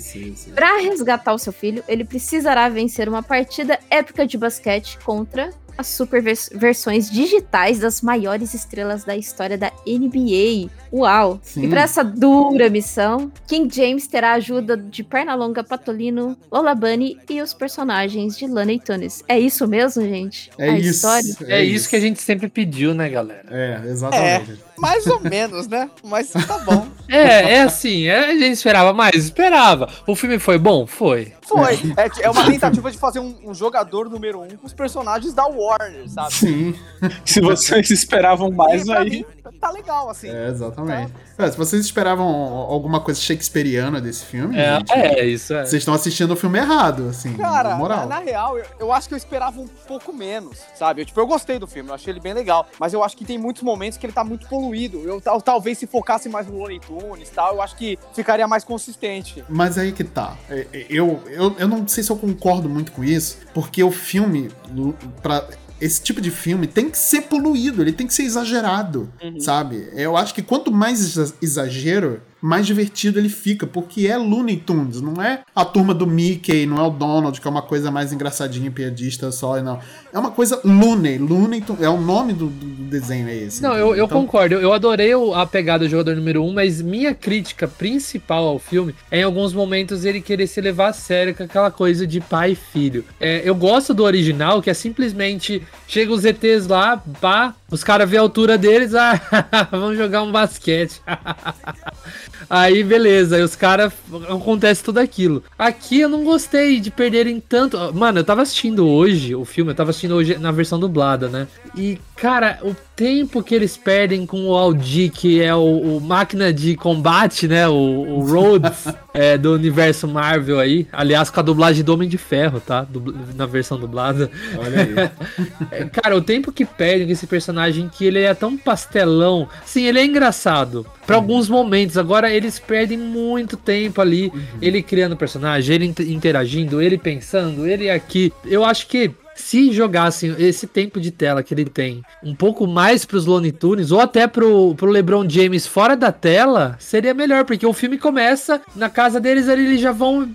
Para resgatar o seu filho, ele precisará vencer uma partida épica de basquete contra as super versões digitais das maiores estrelas da história da NBA. Uau! Sim. E para essa dura missão, King James terá a ajuda de Pernalonga Patolino, Lola Bunny e os personagens de Lana e Tunis. É isso mesmo, gente? É a isso. História? É, é isso. isso que a gente sempre pediu, né, galera? É, exatamente. É. Mais ou menos, né? Mas tá bom. É, é assim, é, a gente esperava mais, esperava. O filme foi bom? Foi. Foi. É, é uma tentativa de fazer um, um, jogador número um com os personagens da Warner, sabe? Sim. Se vocês esperavam mais, aí. Mim, tá legal, assim. É, exatamente. Tá. É, se vocês esperavam alguma coisa shakespeariana desse filme, é, gente, é isso. É. Vocês estão assistindo o filme errado, assim. Cara, moral. Na, na real, eu, eu, acho que eu esperava um pouco menos, sabe? Eu, tipo, eu gostei do filme, eu achei ele bem legal. Mas eu acho que tem muitos momentos que ele tá muito poluído. Eu, eu talvez se focasse mais no Looney Tunes e tal, eu acho que ficaria mais consistente. Mas aí que tá. É, é, eu, eu, eu não sei se eu concordo muito com isso, porque o filme, pra, esse tipo de filme tem que ser poluído, ele tem que ser exagerado, uhum. sabe? Eu acho que quanto mais exagero, mais divertido ele fica, porque é Looney Tunes, não é a turma do Mickey, não é o Donald, que é uma coisa mais engraçadinha e piadista só, não. É uma coisa Looney, Looney Tunes, é o nome do, do desenho é esse. Não, eu, eu então... concordo, eu adorei a pegada do jogador número um, mas minha crítica principal ao filme é em alguns momentos ele querer se levar a sério com aquela coisa de pai e filho. É, eu gosto do original, que é simplesmente chega os ETs lá, pá, os caras vê a altura deles, ah, vamos jogar um basquete. Aí, beleza, aí os caras. Acontece tudo aquilo. Aqui eu não gostei de perderem tanto. Mano, eu tava assistindo hoje o filme, eu tava assistindo hoje na versão dublada, né? E, cara, o tempo que eles perdem com o Aldi, que é o, o máquina de combate, né? O, o Rhodes é, do universo Marvel aí. Aliás, com a dublagem do Homem de Ferro, tá? na versão dublada. Olha aí. É, cara, o tempo que perdem com esse personagem que ele é tão pastelão. Sim, ele é engraçado para alguns momentos. Agora eles perdem muito tempo ali, uhum. ele criando personagem, ele interagindo, ele pensando, ele aqui. Eu acho que se jogassem esse tempo de tela que ele tem um pouco mais pros Looney Tunes, ou até pro, pro LeBron James fora da tela, seria melhor, porque o filme começa na casa deles ali, eles já vão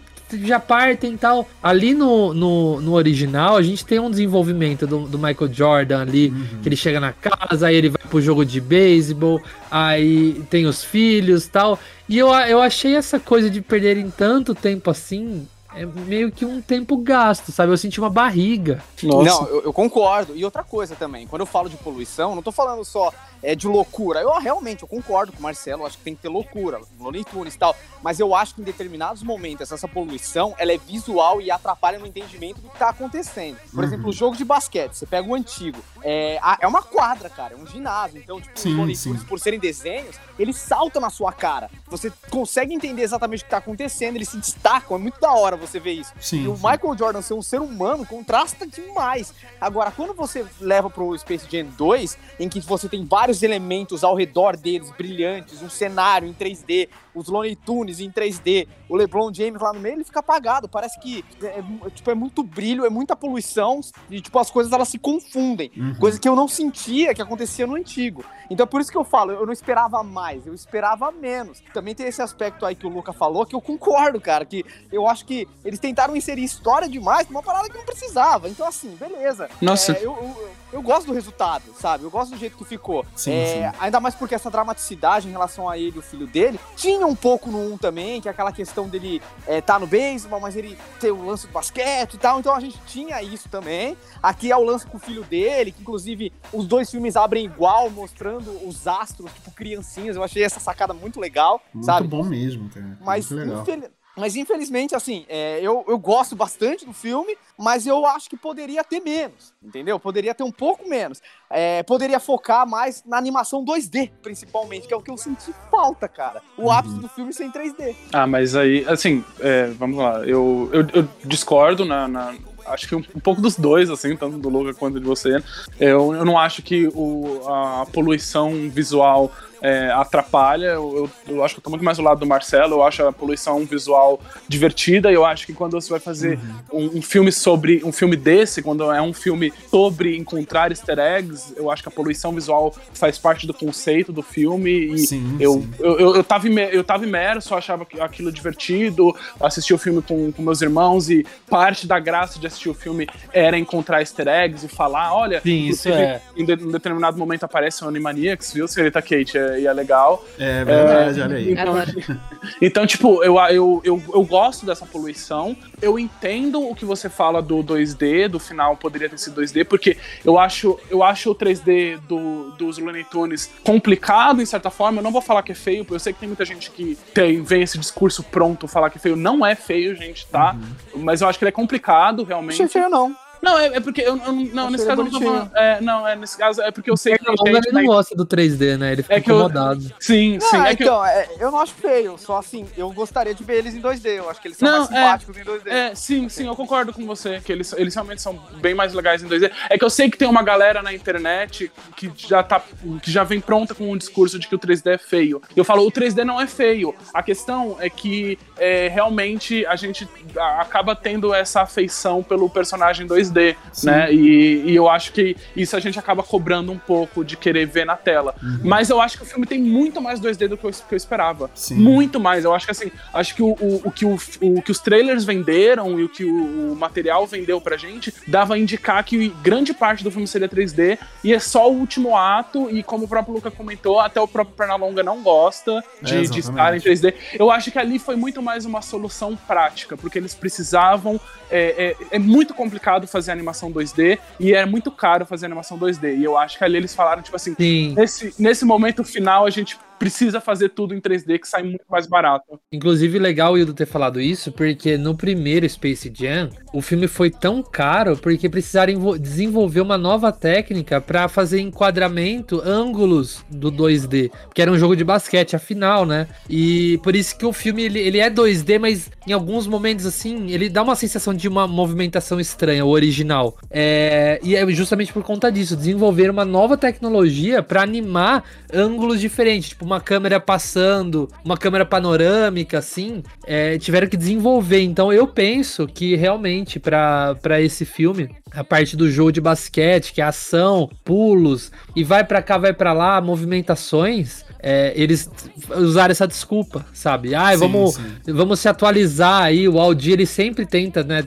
já partem e tal. Ali no, no, no, original, a gente tem um desenvolvimento do, do Michael Jordan ali, uhum. que ele chega na casa, aí ele vai pro jogo de beisebol, aí tem os filhos tal. E eu, eu achei essa coisa de perderem tanto tempo assim é meio que um tempo gasto, sabe? Eu senti uma barriga. Nossa. Não, eu, eu, concordo. E outra coisa também, quando eu falo de poluição, não tô falando só é, de loucura. Eu realmente eu concordo com o Marcelo, acho que tem que ter loucura, Looney Tunes e tal. Mas eu acho que em determinados momentos essa poluição ela é visual e atrapalha no entendimento do que tá acontecendo. Por uhum. exemplo, o jogo de basquete, você pega o antigo. É, é uma quadra, cara, é um ginásio. Então, tipo, sim, os Looney Tunes, por serem desenhos, eles saltam na sua cara. Você consegue entender exatamente o que tá acontecendo, eles se destacam. É muito da hora você ver isso. Sim, e o sim. Michael Jordan ser um ser humano contrasta demais. Agora, quando você leva pro Space Jam 2, em que você tem vários vários elementos ao redor deles, brilhantes, um cenário em 3D, os Looney Tunes em 3D, o LeBron James lá no meio, ele fica apagado. Parece que é, é, tipo, é muito brilho, é muita poluição e tipo, as coisas elas se confundem. Uhum. Coisa que eu não sentia que acontecia no antigo. Então é por isso que eu falo, eu não esperava mais, eu esperava menos. Também tem esse aspecto aí que o Luca falou, que eu concordo, cara, que eu acho que eles tentaram inserir história demais numa parada que não precisava. Então, assim, beleza. Nossa. É, eu, eu, eu, gosto do resultado, sabe? Eu gosto do jeito que ficou. Sim, é, sim. Ainda mais porque essa dramaticidade em relação a ele e o filho dele tinha um pouco no 1 também, que é aquela questão dele é, tá no beisebol, mas ele ter o lance do basquete e tal. Então a gente tinha isso também. Aqui é o lance com o filho dele, que inclusive os dois filmes abrem igual, mostrando os astros, tipo, criancinhas. Eu achei essa sacada muito legal, muito sabe? bom mesmo, cara. Mas, infel mas infelizmente, assim, é, eu, eu gosto bastante do filme, mas eu acho que poderia ter menos, entendeu? Poderia ter um pouco menos. É, poderia focar mais na animação 2D, principalmente, que é o que eu senti falta, cara. O uhum. ápice do filme sem 3D. Ah, mas aí, assim, é, vamos lá, eu, eu, eu discordo na, na acho que um, um, pouco dos dois, assim, tanto do Luca quanto de você. Eu, eu não acho que o, a poluição visual é, atrapalha. Eu, eu, eu, acho que eu tô muito mais do lado do Marcelo. Eu acho a poluição visual divertida. E eu acho que quando você vai fazer uhum. um, um, filme sobre. Um filme desse, quando é um filme sobre encontrar easter eggs, eu acho que a poluição visual faz parte do conceito do filme. E sim, eu, sim. Eu, eu, eu, tava, eu tava imerso, eu achava aquilo divertido. Assisti o filme com, com meus irmãos e parte da graça de assistir o filme era encontrar easter eggs e falar: olha, sim, isso é. em, de, em determinado momento aparece o Animaniacs, viu, senhorita Kate? É, e é legal. É verdade, é, olha aí. Então, então, tipo, eu, eu, eu, eu gosto dessa poluição. Eu entendo o que você fala do 2D, do final poderia ter sido 2D, porque eu acho, eu acho o 3D do, dos Looney Tunes complicado, em certa forma. Eu não vou falar que é feio, porque eu sei que tem muita gente que tem, vem esse discurso pronto falar que é feio. Não é feio, gente, tá? Uhum. Mas eu acho que ele é complicado, realmente. Não é feio, não. Não, é, é porque eu, eu não, nesse caso eu não tô falando. É, não, é, nesse caso é porque eu sei que. Tem gente, ele não gosta do 3D, né? Ele fica é incomodado. Eu, sim, sim. é então, eu... É, eu não acho feio, só assim, eu gostaria de ver eles em 2D. Eu acho que eles são não, mais simpáticos em 2D. É, sim, sim, eu concordo com você, que eles, eles realmente são bem mais legais em 2D. É que eu sei que tem uma galera na internet que já tá. que já vem pronta com um discurso de que o 3D é feio. Eu falo, o 3D não é feio. A questão é que é, realmente a gente acaba tendo essa afeição pelo personagem 2D, sim. né? E, e, eu acho que isso a gente acaba cobrando um pouco de querer ver na tela. Uhum. Mas eu acho que o filme tem muito mais 2D do que eu, que eu esperava. Sim. Muito mais. Eu acho que assim, acho que o, o, o que o, o, que os trailers venderam e o que o, o, material vendeu pra gente dava a indicar que grande parte do filme seria 3D e é só o último ato. E como o próprio Luca comentou, até o próprio Pernalonga não gosta de, é, de estar em 3D. Eu acho que ali foi muito mais uma solução prática, porque eles precisavam. É, é, é muito complicado fazer animação 2D e é muito caro fazer animação 2D. E eu acho que ali eles falaram, tipo assim, nesse, nesse momento final a gente precisa fazer tudo em 3D que sai muito mais barato. Inclusive, legal o Hildo ter falado isso, porque no primeiro Space Jam, o filme foi tão caro porque precisaram desenvolver uma nova técnica para fazer enquadramento, ângulos do 2D, que era um jogo de basquete, afinal, né? E por isso que o filme ele, ele é 2D, mas em alguns momentos assim, ele dá uma sensação de uma movimentação estranha, o original. É, e é justamente por conta disso, desenvolver uma nova tecnologia para animar ângulos diferentes, tipo uma câmera passando, uma câmera panorâmica, assim, é, tiveram que desenvolver. Então eu penso que realmente para esse filme, a parte do jogo de basquete, que é ação, pulos, e vai para cá, vai para lá, movimentações, é, eles usaram essa desculpa, sabe? Ah, vamos, sim. vamos se atualizar aí. O Aldi, ele sempre tenta, né?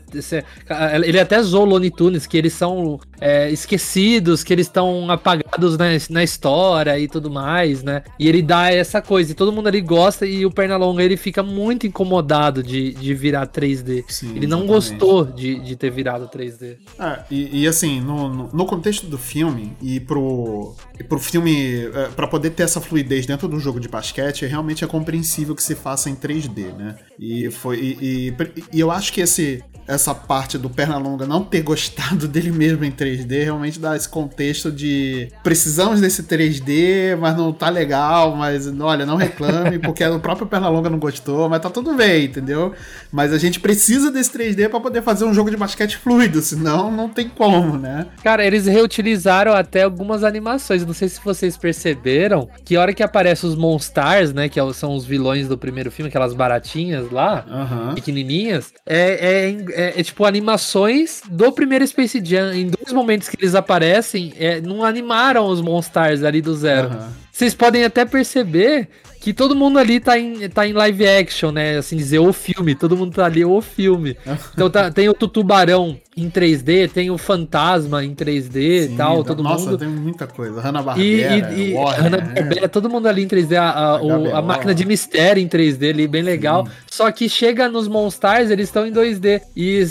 Ele até zoou o Looney Tunes, que eles são é, esquecidos, que eles estão apagados na, na história e tudo mais, né? E ele dá essa coisa, e todo mundo ali gosta, e o Pernalonga ele fica muito incomodado de, de virar 3D. Sim, ele não exatamente. gostou de, de ter virado 3D. É, e, e assim, no, no, no contexto do filme e pro, e pro filme, é, pra poder ter essa fluidez dentro do jogo de basquete, realmente é compreensível que se faça em 3D, né? E foi e, e- e eu acho que esse essa parte do Pernalonga não ter gostado dele mesmo em 3D realmente dá esse contexto de precisamos desse 3D, mas não tá legal, mas olha, não reclame, porque o próprio Pernalonga não gostou, mas tá tudo bem, entendeu? Mas a gente precisa desse 3D pra poder fazer um jogo de basquete fluido, senão não tem como, né? Cara, eles reutilizaram até algumas animações. Não sei se vocês perceberam que a hora que aparecem os Monstars, né? Que são os vilões do primeiro filme, aquelas baratinhas lá, Aham. pequenininhas, é, é, é- é tipo animações do primeiro Space Jam. Em dois momentos que eles aparecem, é, não animaram os Monstars ali do zero. aham. Vocês podem até perceber que todo mundo ali tá em, tá em live action, né? Assim dizer, o filme. Todo mundo tá ali, o filme. Então tá- tem o Tubarão em 3D, tem o Fantasma em 3D e Sim, tal, dá- todo nossa, mundo. tem muita coisa. Hanna E, Barbera, e, e Warner, Hanna né? Barbera, todo mundo ali em 3D, a, a, o- a máquina de mistério em 3D ali, bem legal. Só que chega nos Monstars, eles estão em 2D. E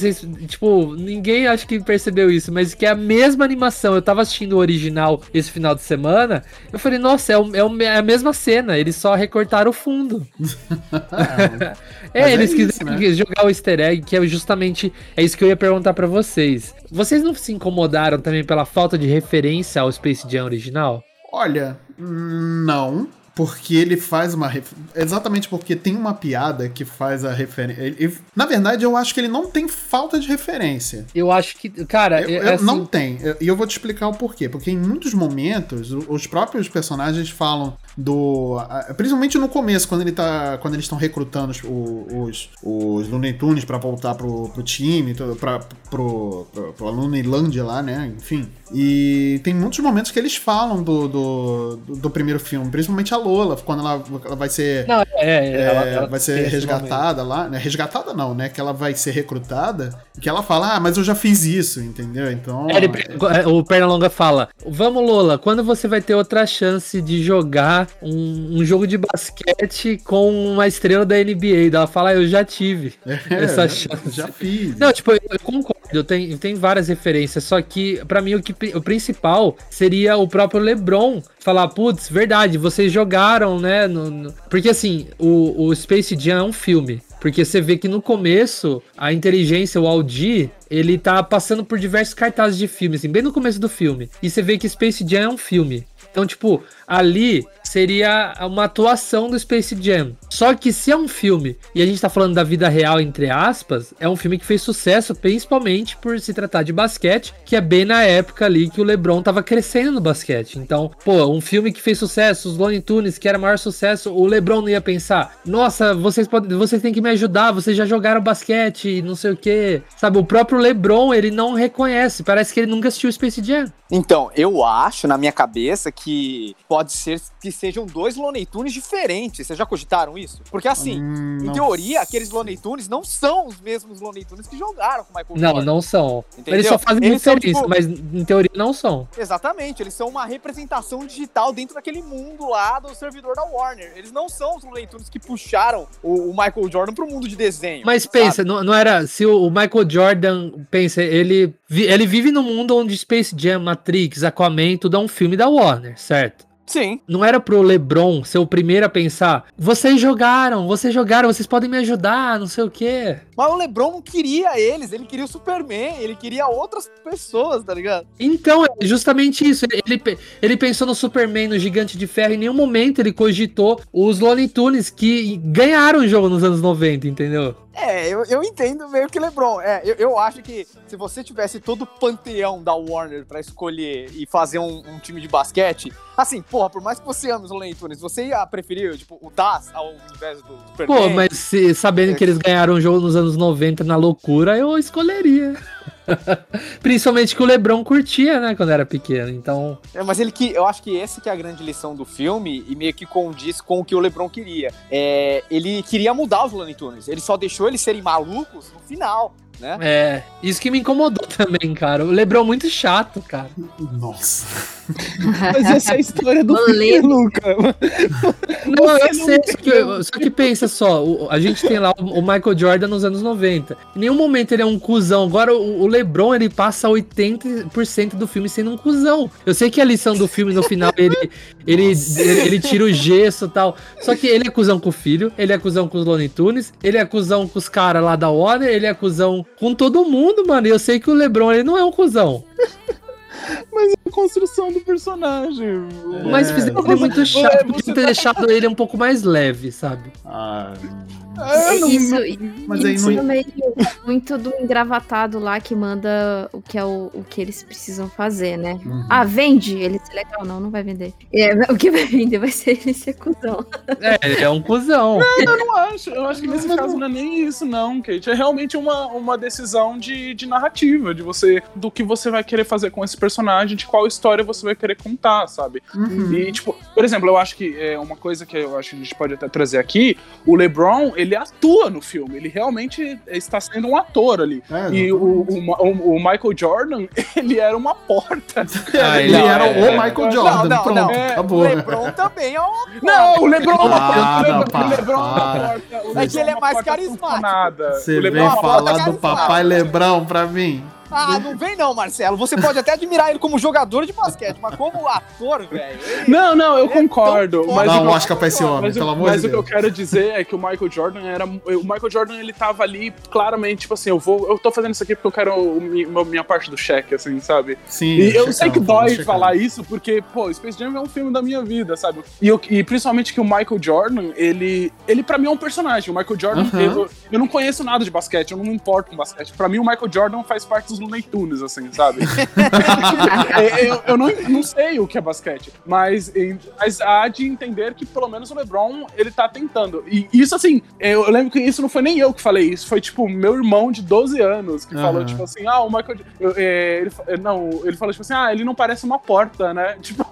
tipo, ninguém acho que percebeu isso, mas que é a mesma animação. Eu tava assistindo o original esse final de semana, eu falei, nossa, é, o- é o- é a mesma cena, eles só recortaram o fundo. Mas É, é eles isso, quiseram né? jogar o easter egg, que é justamente é isso que eu ia perguntar pra vocês. Vocês não se incomodaram também pela falta de referência ao Space Jam original? Olha, não. Porque ele faz uma. ref- Exatamente porque tem uma piada que faz a referência. Na verdade, eu acho que ele não tem falta de referência. Eu acho que, cara, Eu- é eu- assim, Não tem. Eu- E eu vou te explicar o porquê. Porque em muitos momentos, os próprios personagens falam do. Principalmente no começo, quando, ele tá, quando eles estão recrutando os, os, os Looney Tunes pra voltar pro, pro time, pra, pro, pro, pro lá, né? Enfim. E tem muitos momentos que eles falam do, do, do, primeiro filme, principalmente a Lola, quando ela, ela vai ser. Não, é, É, ela, ela vai ser resgatada lá, né? Resgatada não, né? Que ela vai ser recrutada que ela fala, ah, mas eu já fiz isso, entendeu? Então. É, ele- é, o Pernalonga fala: Vamos, Lola, quando você vai ter outra chance de jogar um, um jogo de basquete com uma estrela da NBA? Ela fala: "Ah, Eu já tive é, essa já, chance. já fiz. Não, tipo, eu, eu concordo, eu tenho, eu tenho várias referências, só que pra mim o, que, o principal seria o próprio LeBron falar, putz, verdade, vocês jogaram, né? no- no-" Porque assim, o, o Space Jam é um filme. Porque você vê que no começo, a inteligência, o Aldi, ele tá passando por diversos cartazes de filme, assim, bem no começo do filme. E você vê que Space Jam é um filme. Então, tipo, ali seria uma atuação do Space Jam. Só que se é um filme, e a gente tá falando da vida real, entre aspas, é um filme que fez sucesso, principalmente por se tratar de basquete, que é bem na época ali que o LeBron tava crescendo no basquete. Então, pô, um filme que fez sucesso, os Looney Tunes, que era maior sucesso, o LeBron não ia pensar, nossa, vocês podem, vocês têm que me ajudar, vocês já jogaram basquete, não sei o quê. Sabe, o próprio LeBron, ele não reconhece, parece que ele nunca assistiu Space Jam. Então, eu acho, na minha cabeça, que pode ser que sejam dois Looney Tunes diferentes. Vocês já cogitaram isso? Porque, assim, Hum, em teoria, aqueles Looney Tunes não são os mesmos Looney Tunes que jogaram com o Michael Não, Jordan. não são. Entendeu? Eles só fazem Eles são, tipo- mas em teoria não são. Exatamente, eles são uma representação digital dentro daquele mundo lá do servidor da Warner. Eles não são os Looney Tunes que puxaram o, o Michael Jordan pro mundo de desenho. Mas sabe? pensa, não, não era. Se o o Michael Jordan, pensa, ele, ele vive num mundo onde Space Jam, Matrix, Aquaman, tudo é um filme da Warner, certo? Sim. Não era pro LeBron ser o primeiro a pensar, vocês jogaram, vocês jogaram, vocês podem me ajudar, não sei o quê. Mas o LeBron não queria eles, ele queria o Superman, ele queria outras pessoas, tá ligado? Então, é justamente isso. Ele, ele, pe- ele pensou no Superman, no Gigante de Ferro, em nenhum momento ele cogitou os Looney Tunes que ganharam o jogo nos anos 90, entendeu? É, eu, eu entendo meio que LeBron. É, eu, eu acho que se você tivesse todo o panteão da Warner pra escolher e fazer um, um time de basquete, assim, porra, por mais que você ame os Looney Tunes, você ia preferir, tipo, o Das ao invés do Superman? Pô, mas se- sabendo que eles ganharam o jogo nos anos 90 na loucura, eu escolheria. Principalmente que o Lebron curtia, né, quando era pequeno. Então. É, mas ele que. Eu acho que essa que é a grande lição do filme e meio que condiz com o que o Lebron queria. É, ele queria mudar os Looney Tunes. Ele só deixou eles serem malucos no final. Né? É, isso que me incomodou também, cara. O Lebron muito chato, cara. Nossa. Mas essa é a história do filme, Luca. Não, eu sei, só que, só que pensa só, o- a gente tem lá o, o Michael Jordan nos anos 90. Em nenhum momento ele é um cuzão. Agora o, o LeBron, ele passa 80% do filme sendo um cuzão. Eu sei que a lição do filme no final, ele, ele, ele, ele tira o gesso e tal. Só que ele é cuzão com o filho, ele é cuzão com os Looney Tunes, ele é cuzão com os caras lá da Warner, ele é cuzão com todo mundo, mano. E eu sei que o LeBron, ele não é um cuzão. Mas é a construção do personagem. Mas É. fizeram ele muito chato, podia ter deixado ele um pouco mais leve, sabe? Ah, É, não- isso, mas aí isso não- é meio muito do engravatado lá que manda o que é o, o que eles precisam fazer, né? Uhum. Ah, vende ele ser legal? Não, não vai vender. É, o que vai vender vai ser ele ser cuzão. É, ele é um cuzão. Eu não acho. Eu acho que nesse caso não é nem isso, não, Kate. É realmente uma, uma decisão de, de narrativa, de você. Do que você vai querer fazer com esse personagem, de qual história você vai querer contar, sabe? Uhum. E, tipo, por exemplo, eu acho que é uma coisa que eu acho que a gente pode até trazer aqui: o LeBron, ele atua no filme, ele realmente está sendo um ator ali. É, E o, o, o- o Michael Jordan, ele era uma porta. Ah, ele não, era é, o é. Michael Jordan, Não, não, pronto, não. acabou. O Lebron também é uma. Não, o LeBron é uma Ah, porta. não, o Lebron, LeBron é uma porta. É que LeBron ele é mais porta carismático. Você vem LeBron é porta falar do papai Lebrão pra mim? Ah, não vem não, Marcelo. Você pode até admirar ele como jogador de basquete, mas como ator, velho. ele- Não, não, eu é concordo. Mas Dá o um que eu- Oscar pra esse homem, Mas, o- pelo amor mas de o que eu Deus. quero dizer é que o Michael Jordan era. O Michael Jordan ele tava ali claramente, tipo assim, eu vou. Eu tô fazendo isso aqui porque eu quero o minha parte do cheque, assim, sabe? Sim. E eu sei que dói falar isso, porque, pô, Space Jam é um filme da minha vida, sabe? E, eu- e principalmente que o Michael Jordan, ele. Ele pra mim é um personagem. O Michael Jordan, Aham. eu, eu não conheço nada de basquete, eu não me importo com basquete. Pra mim, o Michael Jordan faz parte dos Looney Tunes, assim, sabe? É, eu eu não, não sei o que é basquete, mas, mas há de entender que pelo menos o LeBron ele tá tentando. E isso, assim, eu lembro que isso não foi nem eu que falei, isso foi tipo meu irmão de 12 anos que falou, Aham. tipo assim, ah, o Michael. eu- é, ele, não, ele falou, tipo assim, ah, ele não parece uma porta, né? Tipo,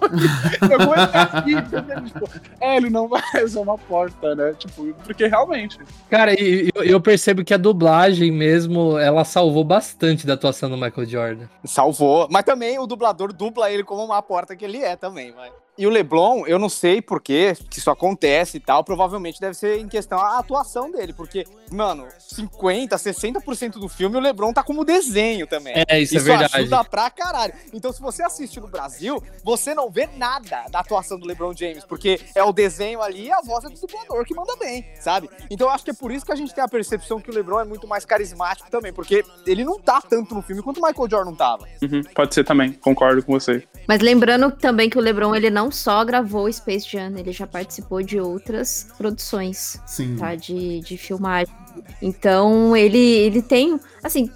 eu assim, entendeu? tipo, é, ele não parece uma porta, né? Tipo, porque realmente. Cara, e eu, eu percebo que a dublagem mesmo, ela salvou bastante da atuação do Michael Jordan. Salvou. Mas também o dublador dubla ele como uma porta que ele é também, vai. E o Leblon, eu não sei por que que isso acontece e tal, provavelmente deve ser em questão a atuação dele, porque, mano, 50, 60% do filme o Leblon tá como desenho também. É, isso, é verdade. ajuda pra caralho. Então, se você assiste no Brasil, você não vê nada da atuação do LeBron James, porque é o desenho ali e a voz é do dublador que manda bem, sabe? Então, eu acho que é por isso que a gente tem a percepção que o LeBron é muito mais carismático também, porque ele não tá tanto no filme quanto o Michael Jordan tava. Uhum, pode ser também, concordo com você. Mas lembrando também que o LeBron ele não só gravou Space Jam, ele já participou de outras produções, Sim. tá? De, de filmagem. Então ele, ele tem, assim,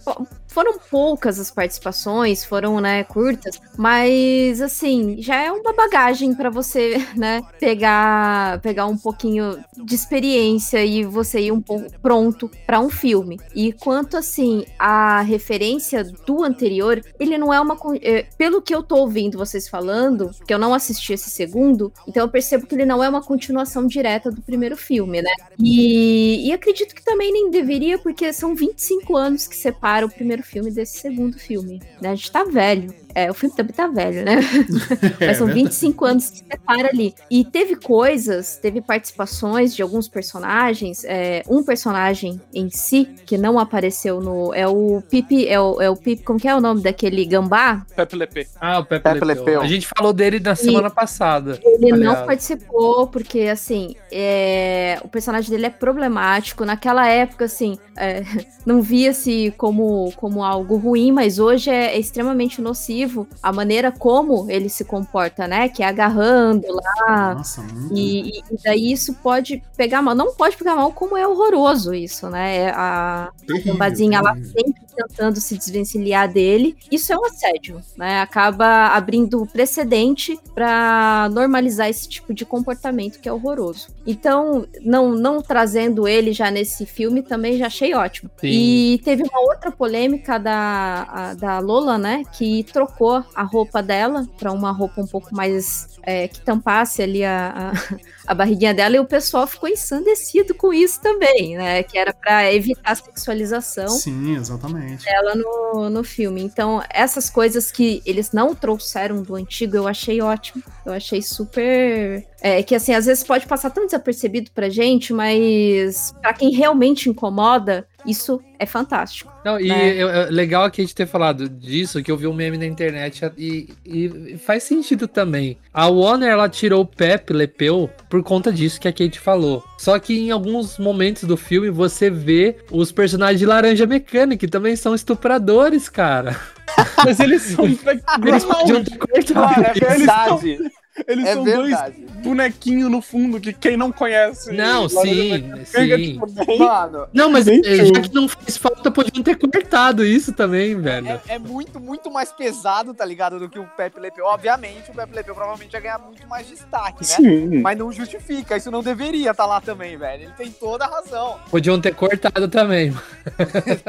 foram poucas as participações, foram, né, curtas, mas assim, já é uma bagagem pra você, né, pegar pegar um pouquinho de experiência e você ir um pouco pronto pra um filme. E quanto assim, a referência do anterior, ele não é uma é, pelo que eu tô ouvindo vocês falando, que eu não assisti esse segundo, então eu percebo que ele não é uma continuação direta do primeiro filme, né? E, e acredito que também nem deveria, porque são 25 anos que separam o primeiro filme desse segundo filme. Né? A gente tá velho. É, o filme também tá velho, né? Mas são 25 anos que separa ali. E teve coisas, teve participações de alguns personagens. é, um personagem em si, que não apareceu no. É o Pipi. É o, é o Pipi. Como que é o nome daquele gambá? Pepe Lepê. Ah, o Pepe, Pepe Le Le Pew. Pew. A gente falou dele na semana passada. Ele não aliás. participou, porque, assim, é, o personagem dele é problemático. Naquela época, assim, é, não via-se como, como algo ruim, mas hoje é, é extremamente nocivo. Apelativo a maneira como ele se comporta, né? Que é agarrando lá. Nossa, muito. E, e daí isso pode pegar mal. Não pode pegar mal, como é horroroso isso, né? É A, terrível, a Gambazinha lá sempre tentando se desvencilhar dele. Isso é um assédio, né? Acaba abrindo precedente para normalizar esse tipo de comportamento que é horroroso. Então, não, não trazendo ele já nesse filme também já achei ótimo. Sim. E teve uma outra polêmica da, a- da Lola, né? Que trocou a roupa dela para uma roupa um pouco mais é, que tampasse ali a, a, a barriguinha dela e o pessoal ficou ensandecido com isso também, né? Que era para evitar a sexualização Sim, exatamente. dela no, no filme. Então, essas coisas que eles não trouxeram do antigo, eu achei ótimo. Eu achei super. É, que assim, às vezes pode passar tão desapercebido pra gente, mas pra quem realmente incomoda, isso é fantástico. Não, e né? eu- é legal aqui a gente ter falado disso, que eu vi um meme na internet e, e faz sentido também. A Warner, ela tirou o Pepe Lepeu por conta disso que a Kate falou. Só que em alguns momentos do filme você vê os personagens de Laranja Mecânica, que também são estupradores, cara. Mas eles são Eles podiam ter cortado Cara, é verdade. Eles É são verdade. dois bonequinhos no fundo que quem não conhece. Não, sim, sim. tipo, Mano, Não, mas eh, já que não fez falta, podiam ter cortado isso também, velho. é, é muito, muito mais pesado, tá ligado, do que o Pepe Lepeu. Obviamente, o Pepe Lepeu provavelmente ia ganhar muito mais destaque, né? Sim. Mas não justifica, isso não deveria estar lá também, velho. Ele tem toda a razão. Podiam ter cortado também.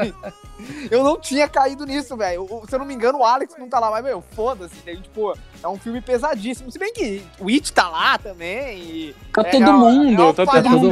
Eu não tinha caído nisso, velho. Se eu não me engano, o Alex não tá lá, mas, meu, foda-se. né? Tipo, é um filme pesadíssimo. Se bem que o It tá lá também. E Tá é- todo é mundo, é uma tá todo mundo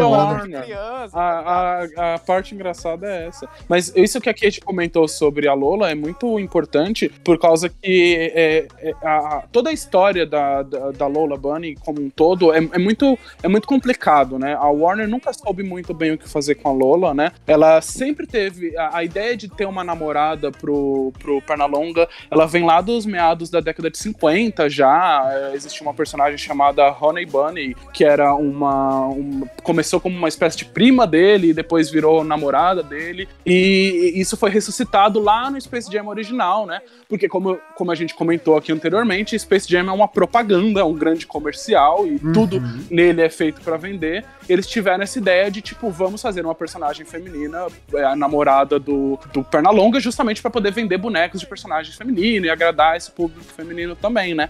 criança, tá A, ligado? a, a parte engraçada é essa. Mas isso que a Kate comentou sobre a Lola é muito importante por causa que é, é, a- a- toda a história da, da, da Lola Bunny como um todo é, é muito, é muito complicado, né? A Warner nunca soube muito bem o que fazer com a Lola, né? Ela sempre teve a, a ideia de ter uma namorada pro, pro Pernalonga, ela vem lá dos meados da década de 50 já. É, Existia uma personagem chamada Honey Bunny, que era uma, uma- começou como uma espécie de prima dele e depois virou namorada dele. E isso foi ressuscitado lá no Space Jam original, né? Porque como, como a gente comentou aqui anteriormente, Space Jam é uma propaganda, é um grande comercial e tudo nele é feito pra vender. Eles tiveram essa ideia de tipo, vamos fazer uma personagem feminina, é, a namorada do, do Pernalonga, justamente pra poder vender bonecos de personagens femininos e agradar esse público feminino também, né?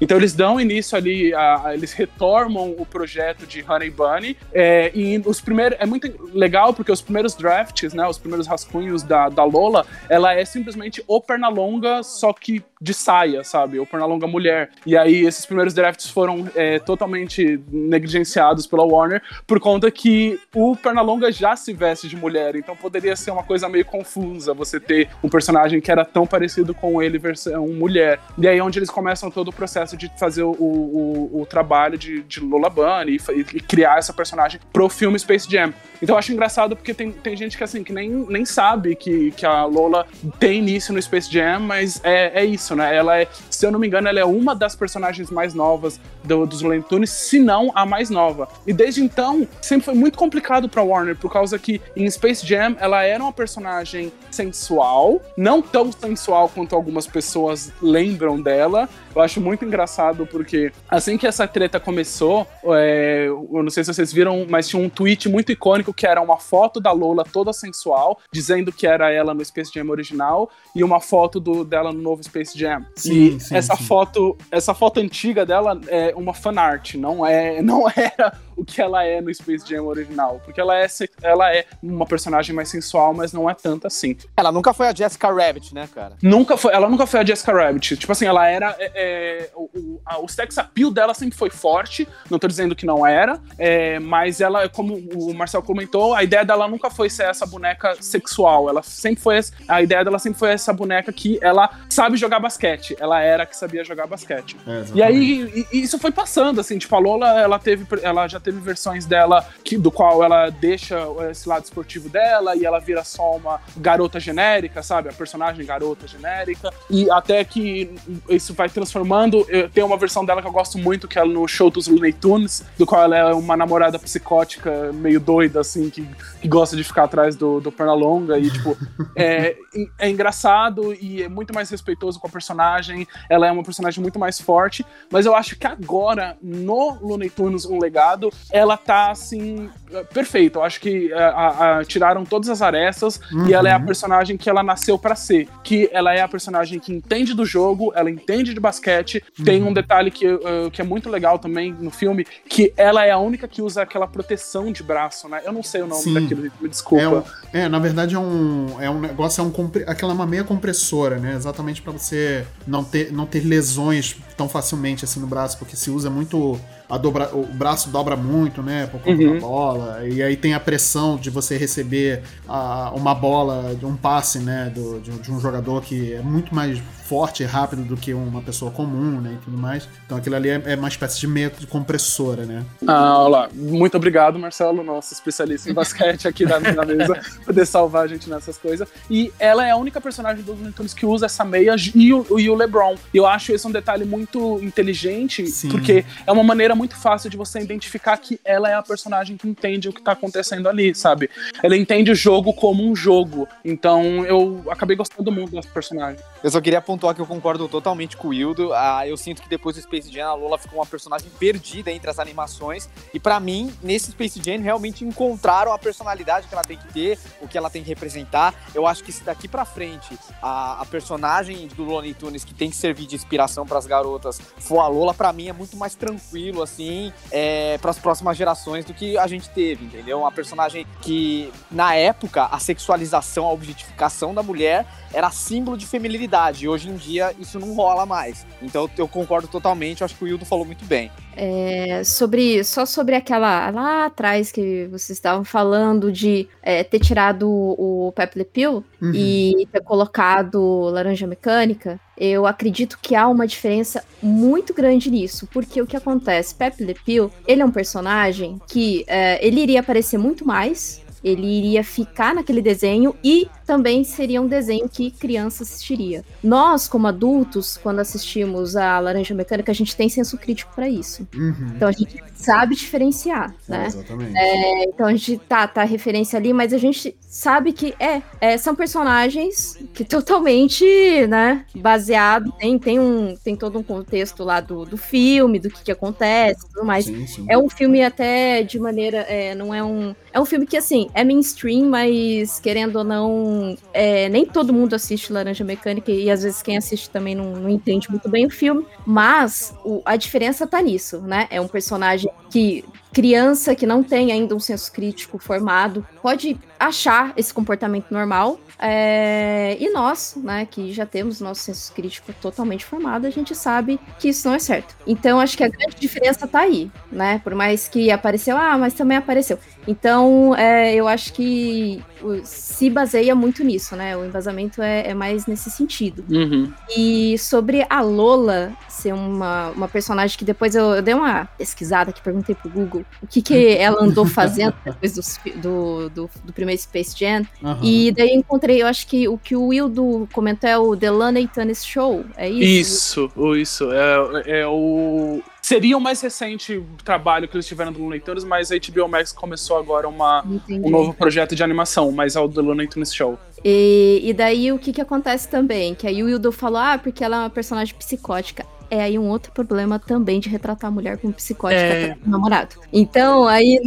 Então eles dão início ali, a, a- eles retomam o projeto de Honey Bunny. é, e os primeiros. É muito legal porque os primeiros drafts, né? Os primeiros rascunhos da, da Lola, ela é simplesmente o Pernalonga, só que de saia, sabe? O Pernalonga mulher. E aí esses primeiros drafts foram é, totalmente negligenciados pela Warner por conta que o Pernalonga já se veste de mulher. Então poderia ser uma coisa meio confusa você ter um personagem que era tão parecido com ele versão mulher. E aí é onde eles começam todo o processo de fazer o, o, o trabalho de, de Lola Bunny e, e criar essa personagem pro filme Space Jam. Então eu acho engraçado porque tem, tem gente que assim que nem, nem sabe que, que a Lola tem início no Space Jam, mas é, é isso, né? Ela é, se eu não me engano, ela é uma das personagens mais novas do- dos Looney Tunes, se não a mais nova. E desde então, sempre foi muito complicado pra Warner, por causa que em Space Jam ela era uma personagem sensual, não tão sensual quanto algumas pessoas lembram dela. Eu acho muito engraçado porque assim que essa treta começou, é, eu não sei se vocês viram, mas tinha um tweet muito icônico que era uma foto da Lola toda sensual, dizendo que era ela no Space Jam original e uma foto do, dela no novo Space Jam. Sim, e sim, essa sim. foto, essa foto antiga dela é uma fanart, não é, não era o que ela é no Space Jam original, porque ela é, ela é uma personagem mais sensual, mas não é tanto assim. Ela nunca foi a Jessica Rabbit, né, cara? Nunca foi, ela nunca foi a Jessica Rabbit. Tipo assim, ela era. é, é, o, o, a- o sex appeal dela sempre foi forte. Não tô dizendo que não era. é, mas ela, como o Marcel comentou, a ideia dela nunca foi ser essa boneca sexual. Ela sempre foi. A ideia dela sempre foi essa boneca que ela sabe jogar basquete. Ela era a que sabia jogar basquete. É. E aí, e- e isso foi passando, assim, tipo, a Lola, ela teve, ela já teve teve versões dela que, do qual ela deixa esse lado esportivo dela e ela vira só uma garota genérica, sabe? A personagem garota genérica. E até que isso vai transformando. Tem uma versão dela que eu gosto muito, que é no show dos Looney Tunes, do qual ela é uma namorada psicótica, meio doida, assim, que, que gosta de ficar atrás do, do Pernalonga. E, tipo, é, é engraçado e é muito mais respeitoso com a personagem. Ela é uma personagem muito mais forte. Mas eu acho que agora, no Looney Tunes Um Legado, ela tá, assim, perfeita. Eu acho que a, a, a, tiraram todas as arestas uhum. e ela é a personagem que ela nasceu para ser. Que ela é a personagem que entende do jogo, ela entende de basquete. Uhum. Tem um detalhe que, uh, que é muito legal também no filme, que ela é a única que usa aquela proteção de braço, né? Eu não sei o nome Sim. daquilo, me desculpa. É, um, é, na verdade é um, é um negócio, é um aquela uma meia compressora, né? Exatamente para você não ter, não ter lesões tão facilmente assim no braço, porque se usa muito dobra, o braço dobra muito, né? Por conta uhum. da bola. E aí tem a pressão de você receber a, uma bola, um passe, né? Do, de, de, um jogador que é muito mais forte e rápido do que uma pessoa comum, né? E tudo mais. Então aquilo ali é, é uma espécie de método compressora, né? Ah, olá. Muito obrigado, Marcelo, nosso especialista em basquete aqui na, na mesa, poder salvar a gente nessas coisas. E ela é a única personagem dos Looney que usa essa meia e o, e o LeBron. Eu acho esse um detalhe muito inteligente, Sim. porque é uma maneira muito fácil de você identificar que ela é a personagem que entende o que tá acontecendo ali, sabe? Ela entende o jogo como um jogo. Então eu acabei gostando muito dessa personagem. Eu só queria pontuar que eu concordo totalmente com o Wildo. Ah, eu sinto que depois do Space Jam, a Lola ficou uma personagem perdida entre as animações. E para mim, nesse Space Jam, realmente encontraram a personalidade que ela tem que ter, o que ela tem que representar. Eu acho que se daqui para frente a, a, personagem do Looney Tunes que tem que servir de inspiração para as garotas for a Lola, para mim é muito mais tranquilo, assim, é, para as próximas gerações do que a gente teve, entendeu? Uma personagem que, na época, a sexualização, a objetificação da mulher era símbolo de feminilidade. E hoje em dia isso não rola mais. Então eu concordo totalmente, acho que o Hildo falou muito bem. É, sobre só sobre aquela lá atrás que vocês estavam falando de é, ter tirado o, o Pep Le Pew uhum. e ter colocado laranja mecânica, eu acredito que há uma diferença muito grande nisso, porque o que acontece, Pep Le Pew, ele é um personagem que é, ele iria aparecer muito mais ele iria ficar naquele desenho e também seria um desenho que criança assistiria. Nós, como adultos, quando assistimos a Laranja Mecânica, a gente tem senso crítico para isso. Uhum. Então a gente sabe diferenciar, né? É, exatamente. É, então a gente tá, tá referência ali, mas a gente sabe que é, é são personagens que totalmente, né, baseado, tem, tem, um, tem todo um contexto lá do, do filme, do que, que acontece, tudo mais. Sim, sim. É um filme até de maneira, é, não é um, é um filme que assim é mainstream, mas querendo ou não, é, nem todo mundo assiste Laranja Mecânica e às vezes quem assiste também não, não entende muito bem o filme. Mas o, a diferença tá nisso, né? É um personagem que criança que não tem ainda um senso crítico formado pode achar esse comportamento normal. É, e nós, né, que já temos nosso senso crítico totalmente formado, a gente sabe que isso não é certo. Então, acho que a grande diferença tá aí, né? Por mais que apareceu, ah, mas também apareceu. Então, é, eu acho que se baseia muito nisso, né? O embasamento é, é mais nesse sentido. Uhum. E sobre a Lola ser uma, uma personagem que depois eu, eu dei uma pesquisada que perguntei pro Google o que, que ela andou fazendo depois do, do, do, do primeiro Space Jam. Uhum. E daí encontrei, eu acho que o que o Wildo comentou é o The Lana Tunis Show, é isso? Isso, isso. É, é o Seria o mais recente trabalho que eles tiveram do Looney Tunes, mas a HBO Max começou agora uma, um novo projeto de animação, mas é o do Looney Tunes Show. E, e daí o que que acontece também? Que aí o Wildo falou, ah, porque ela é uma personagem psicótica é aí um outro problema também de retratar a mulher como psicótica é. namorado. Então, aí,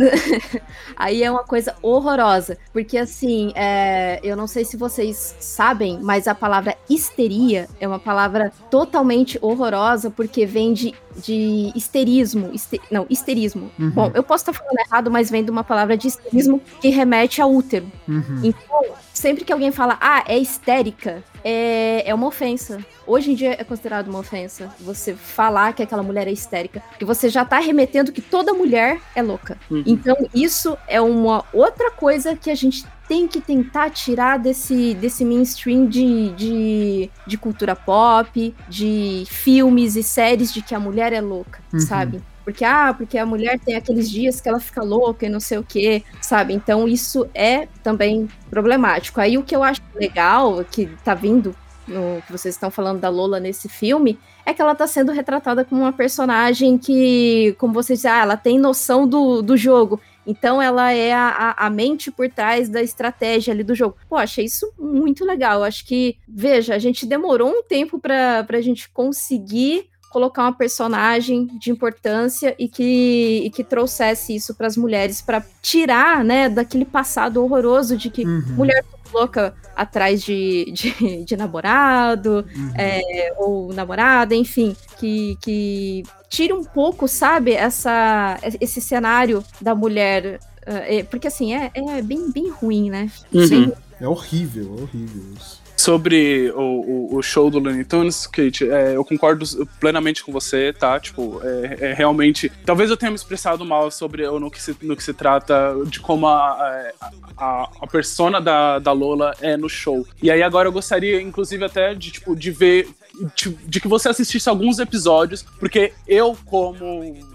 aí é uma coisa horrorosa. Porque, assim, é, eu não sei se vocês sabem, mas a palavra histeria é uma palavra totalmente horrorosa, porque vem de, de histerismo. Hister, não, histerismo. Uhum. Bom, eu posso estar falando errado, mas vem de uma palavra de histerismo que remete ao útero. Uhum. Então, sempre que alguém fala, ah, é histérica, é, é uma ofensa. Hoje em dia é considerado uma ofensa você falar que aquela mulher é histérica, porque você já tá remetendo que toda mulher é louca. Uhum. Então, isso é uma outra coisa que a gente tem que tentar tirar desse, desse mainstream de, de, de cultura pop, de filmes e séries de que a mulher é louca, uhum. sabe? Porque ah, porque a mulher tem aqueles dias que ela fica louca e não sei o que, sabe? Então isso é também problemático. Aí o que eu acho legal, que tá vindo no que vocês estão falando da Lola nesse filme, é que ela tá sendo retratada como uma personagem que, como vocês dizem, ah, ela tem noção do, do jogo. Então ela é a, a, mente por trás da estratégia ali do jogo. Pô, achei isso muito legal. Acho que, veja, a gente demorou um tempo para a gente conseguir colocar uma personagem de importância e que, e que trouxesse isso para as mulheres, para tirar, né, daquele passado horroroso de que Uhum. mulher louca atrás de, de, de namorado, Uhum. é, ou namorada, enfim, que, que tire um pouco, sabe, essa, esse cenário da mulher. é, é, porque assim, é, é bem, bem ruim, né? Uhum. Sim. É horrível, é horrível isso. Sobre o, o, o show do Looney Tunes, Kate, é, eu concordo plenamente com você, tá? Tipo, é, é realmente. Talvez eu tenha me expressado mal sobre no que se, no que se trata de como a, a, a persona da, da Lola é no show. E aí agora eu gostaria, inclusive, até de, tipo, de ver. De, de que você assistisse alguns episódios, porque eu, como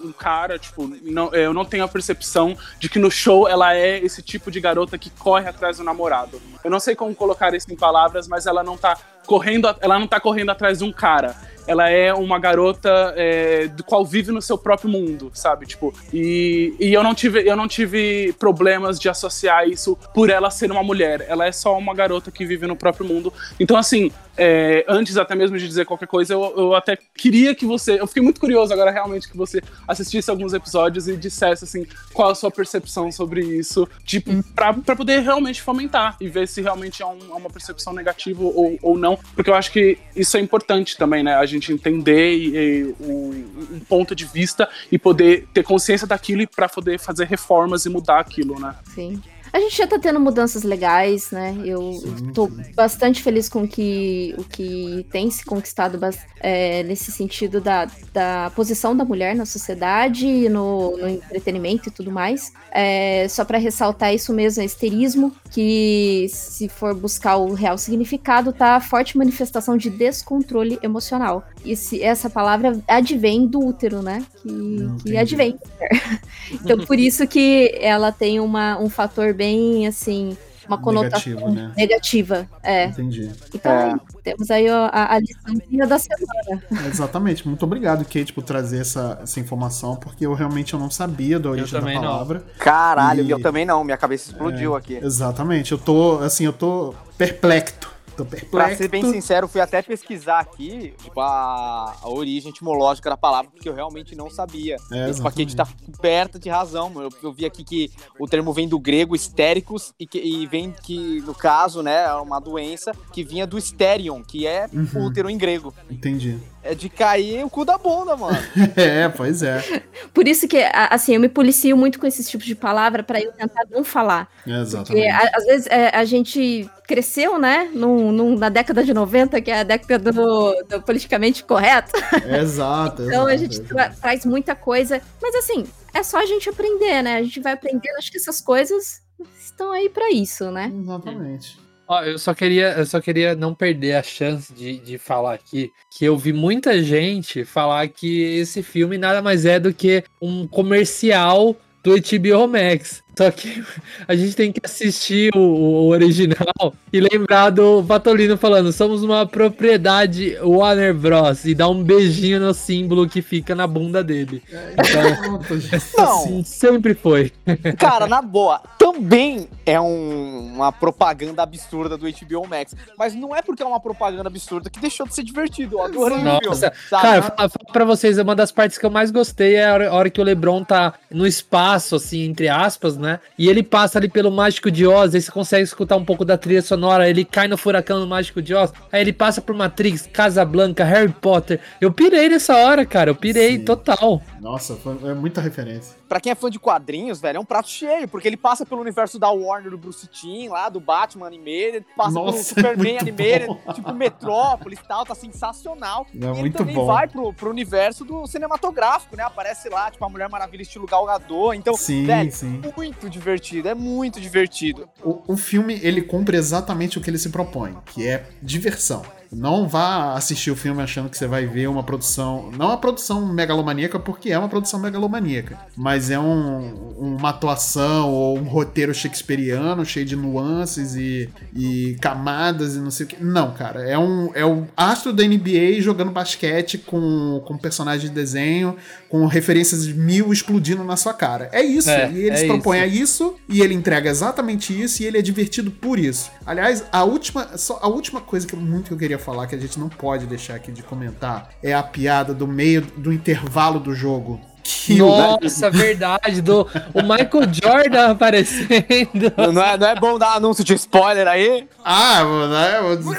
um cara, tipo, não, eu não tenho a percepção de que no show ela é esse tipo de garota que corre atrás do namorado. Eu não sei como colocar isso em palavras, mas ela não tá correndo, ela não tá correndo atrás de um cara. Ela é uma garota é, do qual vive no seu próprio mundo, sabe? Tipo, e, e eu não tive eu não tive problemas de associar isso por ela ser uma mulher. Ela é só uma garota que vive no próprio mundo. Então, assim, é, antes até mesmo de dizer qualquer coisa, eu, eu até queria que você. Eu fiquei muito curioso agora realmente que você assistisse alguns episódios e dissesse assim qual a sua percepção sobre isso, tipo, pra, pra poder realmente fomentar e ver se realmente é, um- é uma percepção negativa ou, ou não, porque eu acho que isso é importante também, né? A gente entender e- e um, um ponto de vista e poder ter consciência daquilo pra poder fazer reformas e mudar aquilo, né? Sim. A gente já tá tendo mudanças legais, né? Eu Sim, tô bastante feliz com que, o que tem se conquistado é, nesse sentido da, da posição da mulher na sociedade, no, no entretenimento e tudo mais. É, só para ressaltar isso mesmo, é esterismo, que se for buscar o real significado, tá a forte manifestação de descontrole emocional. E se, essa palavra advém do útero, né? Que, que Entendi. advém. Então, por isso que ela tem uma, um fator bem, assim, uma conotação Negativo, né? negativa. É. Entendi. Então, É. aí, temos aí a, a lição da semana. Exatamente. Muito obrigado, Kate, por trazer essa, essa informação, porque eu realmente eu não sabia da origem da também não. palavra. Caralho, E- eu também não, minha cabeça explodiu aqui. Exatamente. Eu tô, assim, eu tô perplexo. Tô Pra perplexo. ser bem sincero, fui até pesquisar aqui tipo, a, a origem etimológica da palavra, porque eu realmente não sabia. É, Esse paquete tá coberto de razão, mano. Eu, eu vi aqui que o termo vem do grego histéricos e, que, e vem que, no caso, né, é uma doença que vinha do hysterion, que é Uhum. útero em grego. Entendi. É de cair o cu da bunda, mano. É, pois é. Por isso que, assim, eu me policio muito com esses tipos de palavra para eu tentar não falar. Porque, Exatamente. a- às vezes, é, a gente cresceu, né, num- num- na década de 90, que é a década do, do politicamente correto. Exato. Então, a exato, gente exato. tra- traz muita coisa. Mas, assim, é só a gente aprender, né? A gente vai aprendendo. Acho que essas coisas estão aí para isso, né? Exatamente. Ó, eu só queria, eu só queria não perder a chance de, de falar aqui que eu vi muita gente falar que esse filme nada mais é do que um comercial do HBO Max. Só que a gente tem que assistir o, o original e lembrar do Patolino falando: somos uma propriedade Warner Bros. e dar um beijinho no símbolo que fica na bunda dele. Então, Pronto, gente. Não. assim sempre foi. Cara, na boa, também é um- uma propaganda absurda do HBO Max. Mas não é porque é uma propaganda absurda que deixou de ser divertido. Eu adorei filme. Nossa, sabe? Cara, fala, fala pra vocês, uma das partes que eu mais gostei é a hora, a hora que o Lebron tá no espaço, assim, entre aspas, né? E ele passa ali pelo Mágico de Oz, aí você consegue escutar um pouco da trilha sonora, ele cai no furacão do Mágico de Oz, aí ele passa por Matrix, Casablanca, Harry Potter. Eu pirei nessa hora, cara, eu pirei Sim. total. Nossa, foi, é muita referência. Pra quem é fã de quadrinhos, velho, é um prato cheio, porque ele passa pelo universo da Warner, do Bruce Timm, lá, do Batman Animated, passa Nossa, pelo Superman muito Animated, bom. tipo Metrópolis e tal, tá sensacional. É e ele muito também bom. vai pro, pro universo do cinematográfico, né? Aparece lá, tipo, a Mulher Maravilha estilo Galgador. Então, Sim, velho, sim. muito divertido, é muito divertido. O, o filme, ele cumpre exatamente o que ele se propõe, que é diversão. Não vá assistir o filme achando que você vai ver uma produção. Não uma produção megalomaníaca, porque é uma produção megalomaníaca. Mas é um, uma atuação ou um roteiro shakespeariano cheio de nuances e, e camadas e não sei o que. Não, cara. É um é o astro da NBA jogando basquete com, com personagem de desenho, com referências mil explodindo na sua cara. É isso. É, e ele é se propõe isso. a isso e ele entrega exatamente isso e ele é divertido por isso. Aliás, a última, só a última coisa que muito que eu queria falar que a gente não pode deixar aqui de comentar é a piada do meio do intervalo do jogo. Que Nossa, verdade, do o Michael Jordan aparecendo. Não é, não é bom dar anúncio de spoiler aí? Ah, mano, é, mano,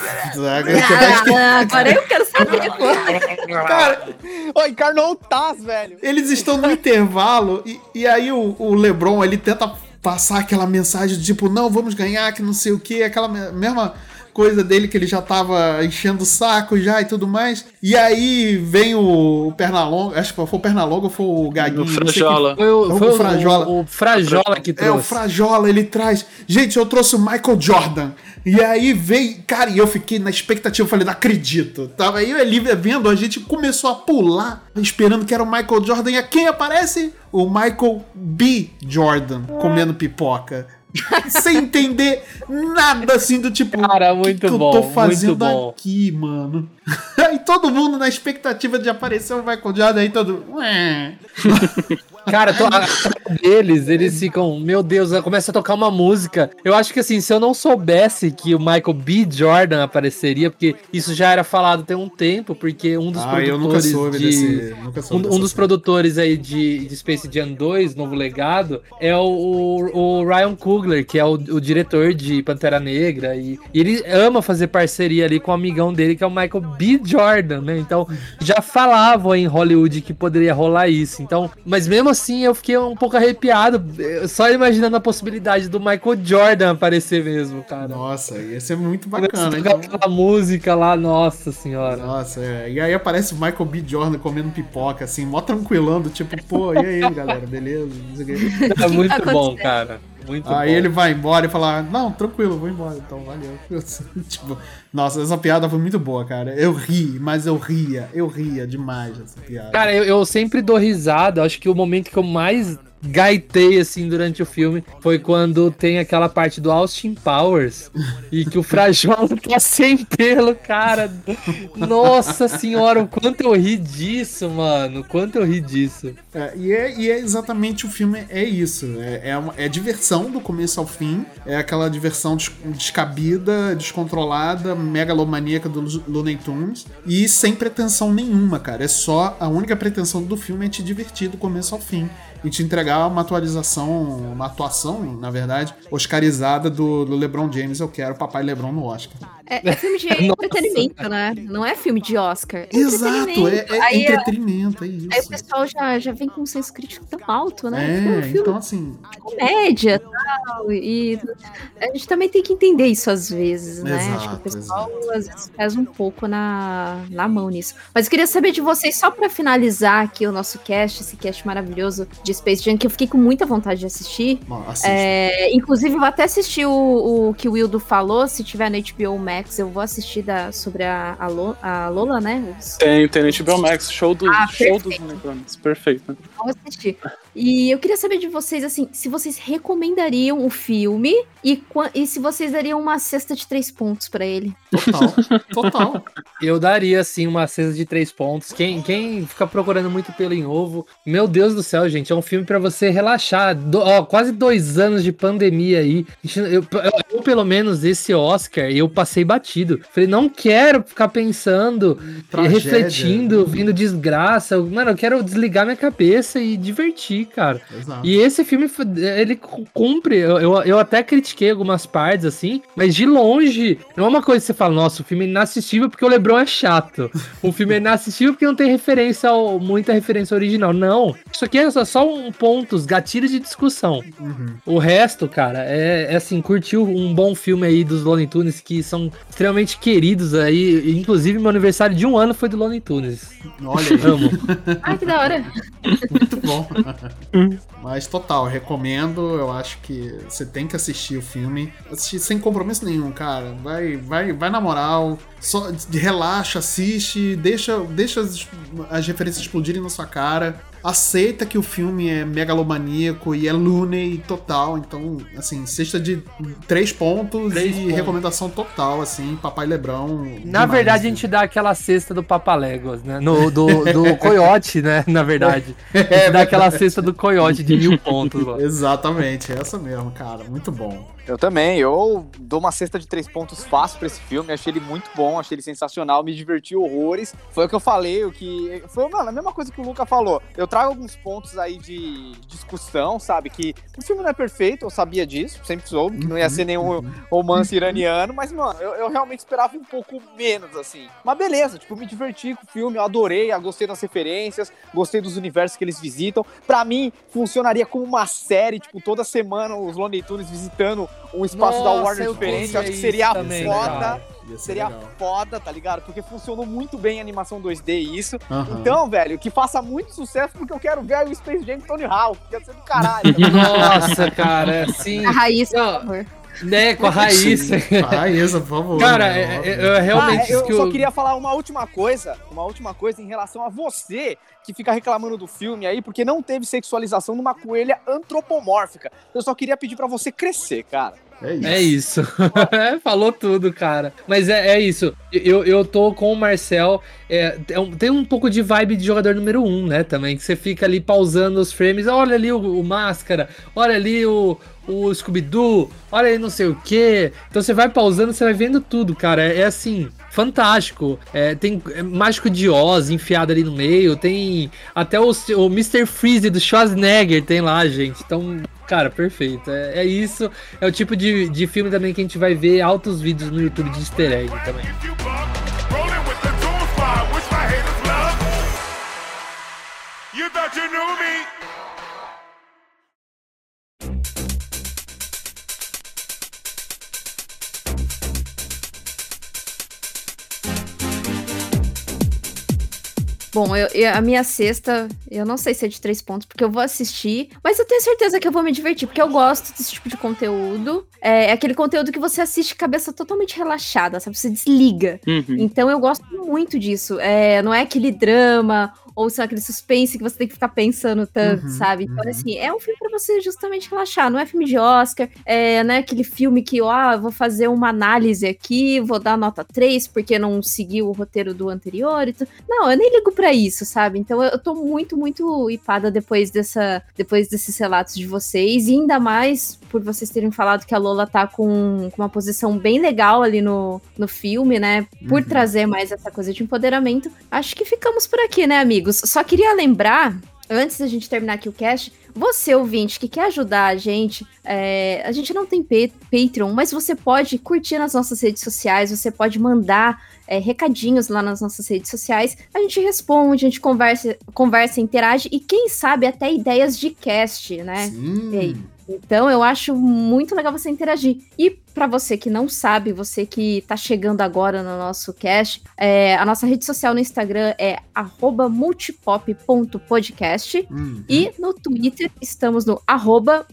Ah, agora eu quero saber. Cara, ô, encarnou o Taz, velho. Eles estão no intervalo e, e aí o, o LeBron ele tenta passar aquela mensagem tipo, não, vamos ganhar, que não sei o que, aquela me- mesma coisa dele que ele já tava enchendo o saco já e tudo mais. E aí vem o, o Pernalonga, acho que foi o Pernalonga ou foi o Gaguinho. Quem- Frajola. Foi o, É foi o o- Frajola. o Frajola que É, o trouxe. Frajola, ele traz. Gente, eu trouxe o Michael Jordan. E aí veio. Cara, e eu fiquei na expectativa, eu falei, não acredito. Tava aí ali vendo, a gente começou a pular, esperando que era o Michael Jordan. E a quem aparece? O Michael B. Jordan comendo pipoca. Sem entender nada assim do tipo. Cara, "O muito que, que bom, eu tô fazendo bom." aqui, mano? e todo mundo na expectativa de aparecer o Michael Jordan aí todo. Cara, deles, eles ficam, meu Deus, começa a tocar uma música. Eu acho que assim, se eu não soubesse que o Michael B. Jordan apareceria, porque isso já era falado tem um tempo, porque um dos Ah, eu nunca produtores soube de. desse. Nunca Um, soube um dessa dos produtores aí de, de Space Jam 2, Novo Legado, é o, o, o Ryan Coogler, que é o, o diretor de Pantera Negra. E, e ele ama fazer parceria ali com o amigão dele, que é o Michael B. Jordan, né? Então já falavam em Hollywood que poderia rolar isso. Então, mas mesmo assim eu fiquei um pouco arrepiado, eh, só imaginando a possibilidade do Michael Jordan aparecer mesmo, cara. Nossa, ia ser muito bacana. Então... aquela música lá, nossa senhora. Nossa, é. E aí aparece o Michael B. Jordan comendo pipoca, assim, mó tranquilando, tipo, pô, e aí, galera, beleza? É muito bom, cara. Muito Aí bom. ele vai embora e fala, não, tranquilo, vou embora, então, valeu. tipo, nossa, essa piada foi muito boa, cara. Eu ri, mas eu ria, eu ria demais dessa piada. Cara, eu, eu sempre dou risada. Acho que o momento que eu mais gaitei assim durante o filme foi quando tem aquela parte do Austin Powers e que o Frajola tá sem pelo, cara. Nossa senhora, o quanto eu ri disso, mano. O quanto eu ri disso. É, e, é, e é exatamente o filme, é isso. É, é, uma- é diversão do começo ao fim. É aquela diversão des- descabida, descontrolada, megalomaníaca do Looney Tunes. E sem pretensão nenhuma, cara. É só. A única pretensão do filme é te divertir do começo ao fim. E te entregar uma atualização, uma atuação, na verdade, oscarizada do, do LeBron James. Eu quero Papai LeBron no Oscar. É, é filme de entretenimento, né? Não é filme de Oscar. É Exato, é, entretenimento. é aí, entretenimento, é isso. aí o pessoal já, já vem com um senso crítico tão alto, né? É, filme então assim, comédia e tal. E a gente também tem que entender isso às vezes, né? Acho que o Exato, pessoal às vezes pesa um pouco na, na mão nisso. Mas eu queria saber de vocês, só pra finalizar aqui o nosso cast, esse cast maravilhoso de Space Jam, que eu fiquei com muita vontade de assistir. bom. É, inclusive, eu vou até assistir o, o que o Wildo falou. Se tiver no HBO Max, eu vou assistir da, sobre a, a, Lo- a Lola, né? Os- Tem, tem no HBO Max, show, do, Ah, show dos Unicorns. Perfeito. Vou assistir. E eu queria saber de vocês, assim, se vocês recomendariam o filme e, e se vocês dariam uma cesta de três pontos pra ele. Total, total. Eu daria, assim, uma cesta de três pontos. Quem, quem fica procurando muito pelo em ovo, meu Deus do céu, gente, é um filme pra você relaxar. Do- ó, quase dois anos de pandemia aí. Eu, eu- eu, pelo menos, esse Oscar, eu passei batido. Falei, não quero ficar pensando, Tragédia. refletindo, vindo desgraça. Mano, eu quero desligar minha cabeça e divertir, cara. Exato. E esse filme, ele cu- cumpre. Eu, eu, eu até critiquei algumas partes, assim, mas de longe, não é uma coisa que você fala, nossa, o filme é inassistível porque o Lebron é chato. O filme é inassistível porque não tem referência, ao, muita referência original. Não. Isso aqui é só, só um pontos, gatilhos de discussão. Uhum. O resto, cara, é, é assim, curtiu um bom filme aí dos Looney Tunes que são extremamente queridos aí. Inclusive, meu aniversário de um ano foi do Looney Tunes. Olha aí, Amo. Ai, que da hora. muito bom. Mas total, recomendo. Eu acho que você tem que assistir o filme. Assistir sem compromisso nenhum, cara. Vai, vai, vai na moral. Só relaxa, assiste, deixa, deixa as, as referências explodirem na sua cara aceita que o filme é megalomaníaco e é Looney total. Então, assim, cesta de três pontos três e pontos. recomendação total, assim, Papai Lebrão. Na demais, verdade, a gente dá aquela cesta do Papaléguas, né? No, do, do Coyote, né? Na verdade. A gente é, dá aquela cesta do Coyote de mil pontos. Mano. Exatamente, essa mesmo, cara. Muito bom. Eu também, eu dou uma cesta de três pontos fácil pra esse filme, achei ele muito bom, achei ele sensacional, me diverti horrores. Foi o que eu falei, o que. Foi, mano, a mesma coisa que o Luca falou. Eu trago alguns pontos aí de discussão, sabe? Que o filme não é perfeito, eu sabia disso, sempre soube, que não ia ser nenhum romance iraniano, mas, mano, eu, eu realmente esperava um pouco menos, assim. Mas beleza, tipo, me diverti com o filme, eu adorei, eu gostei das referências, gostei dos universos que eles visitam. Pra mim, funcionaria como uma série, tipo, toda semana os Looney Tunes visitando um espaço Nossa, da Warner diferente. Eu acho que seria também, foda. Seria legal. foda, tá ligado? Porque funcionou muito bem a animação 2D isso. Uhum. Então, velho, que faça muito sucesso porque eu quero ver o Space Jam Tony Hawk. Ia ser do caralho. Nossa, cara, sim. A raiz, por favor. Né, com a raiz. a raiz, por favor. Cara, né? eu, eu, realmente. Ah, eu, eu só queria falar uma última coisa. Uma última coisa em relação a você que fica reclamando do filme aí, porque não teve sexualização numa coelha antropomórfica. Eu só queria pedir para você crescer, cara. É isso. É isso. É, falou tudo, cara. Mas é, é isso. Eu, eu tô com o Marcel. É, é tem um pouco de vibe de jogador número um, né? Também. Que você fica ali pausando os frames. Olha ali o, o Máscara. Olha ali o, o Scooby-Doo. Olha aí não sei o que. Então você vai pausando, você vai vendo tudo, cara. É, é assim fantástico. É, tem Mágico de Oz enfiado ali no meio. Tem até o, o Mr. Freeze do Schwarzenegger tem lá, gente. Então, cara, perfeito. É, é, isso. É o tipo de, de filme também que a gente vai ver altos vídeos no YouTube de easter egg também. You thought you knew me? Bom, eu, eu, a minha sexta, eu não sei se é de três pontos, porque eu vou assistir, mas eu tenho certeza que eu vou me divertir, porque eu gosto desse tipo de conteúdo. É, é aquele conteúdo que você assiste cabeça totalmente relaxada, sabe? Você desliga. Uhum. Então eu gosto muito disso. É, não é aquele drama ou são aquele suspense que você tem que ficar pensando tanto, uhum, sabe? Então, uhum. assim, é um filme para você justamente relaxar, não é filme de Oscar, é, não é aquele filme que, ó, ah, vou fazer uma análise aqui, vou dar nota 3 porque não seguiu o roteiro do anterior e tudo. Não, eu nem ligo para isso, sabe? Então, eu, tô muito, muito hipada depois dessa, depois desses relatos de vocês, e ainda mais por vocês terem falado que a Lola tá com, com uma posição bem legal ali no, no filme, né? Por uhum. trazer mais essa coisa de empoderamento. Acho que ficamos por aqui, né, amigos? Amigos, só queria lembrar, antes da gente terminar aqui o cast, você ouvinte que quer ajudar a gente, é, a gente não tem Patreon, mas você pode curtir nas nossas redes sociais, você pode mandar é, recadinhos lá nas nossas redes sociais, a gente responde, a gente conversa, conversa, interage e quem sabe até ideias de cast, né? Sim. Então eu acho muito legal você interagir. E para você que não sabe, você que tá chegando agora no nosso cast, é, a nossa rede social no Instagram é multipop.podcast uhum. e no Twitter estamos no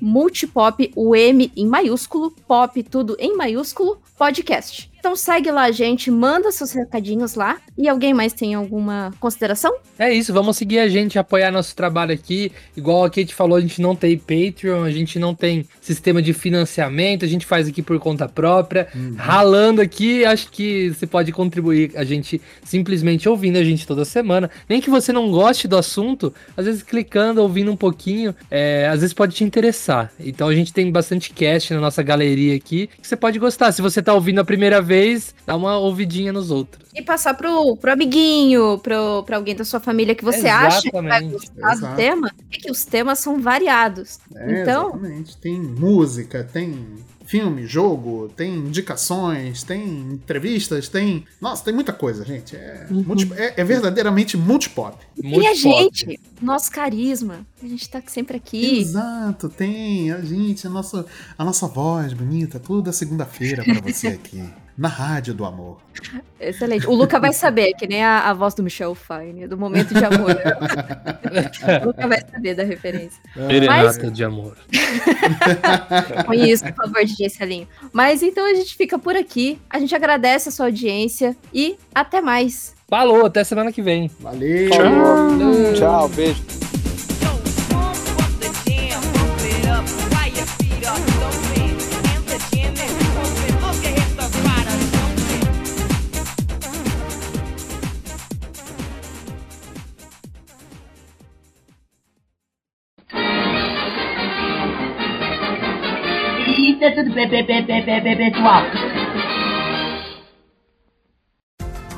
multipop, o M em maiúsculo, pop tudo em maiúsculo, podcast. Então segue lá, gente, manda seus recadinhos lá. E alguém mais tem alguma consideração? É isso, vamos seguir a gente, apoiar nosso trabalho aqui. Igual a Kate falou, a gente não tem Patreon, a gente não tem sistema de financiamento, a gente faz aqui por conta própria, uhum. ralando aqui. Acho que você pode contribuir a gente simplesmente ouvindo a gente toda semana. Nem que você não goste do assunto, às vezes clicando, ouvindo um pouquinho, é, às vezes pode te interessar. Então a gente tem bastante cast na nossa galeria aqui que você pode gostar. Se você tá ouvindo a primeira vez, vez, dá uma ouvidinha nos outros. E passar pro, pro amiguinho, pro, pra alguém da sua família que você Exatamente. acha que vai gostar Exato. do tema, é que os temas são variados. É, então. Exatamente. Tem música, tem filme, jogo, tem indicações, tem entrevistas, tem. Nossa, tem muita coisa, gente. É, multi- é- é verdadeiramente multipop. E a gente, nosso carisma. A gente tá sempre aqui. Exato, tem a gente, a nossa, a nossa voz bonita, toda segunda-feira pra você aqui. Na Rádio do Amor. Excelente. O Luca vai saber, que nem a, a voz do Michel Fine, do momento de amor. o Luca vai saber da referência. Serenata de amor. Isso, por favor, DJ Celinho. Mas então a gente fica por aqui. A gente agradece a sua audiência e até mais. Falou, até semana que vem. Valeu! Falou. Tchau, beijo. É tudo, pe- pe- pe- pe- pe- pe- pessoal.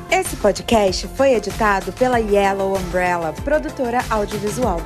Esse podcast foi editado pela Yellow Umbrella, produtora audiovisual.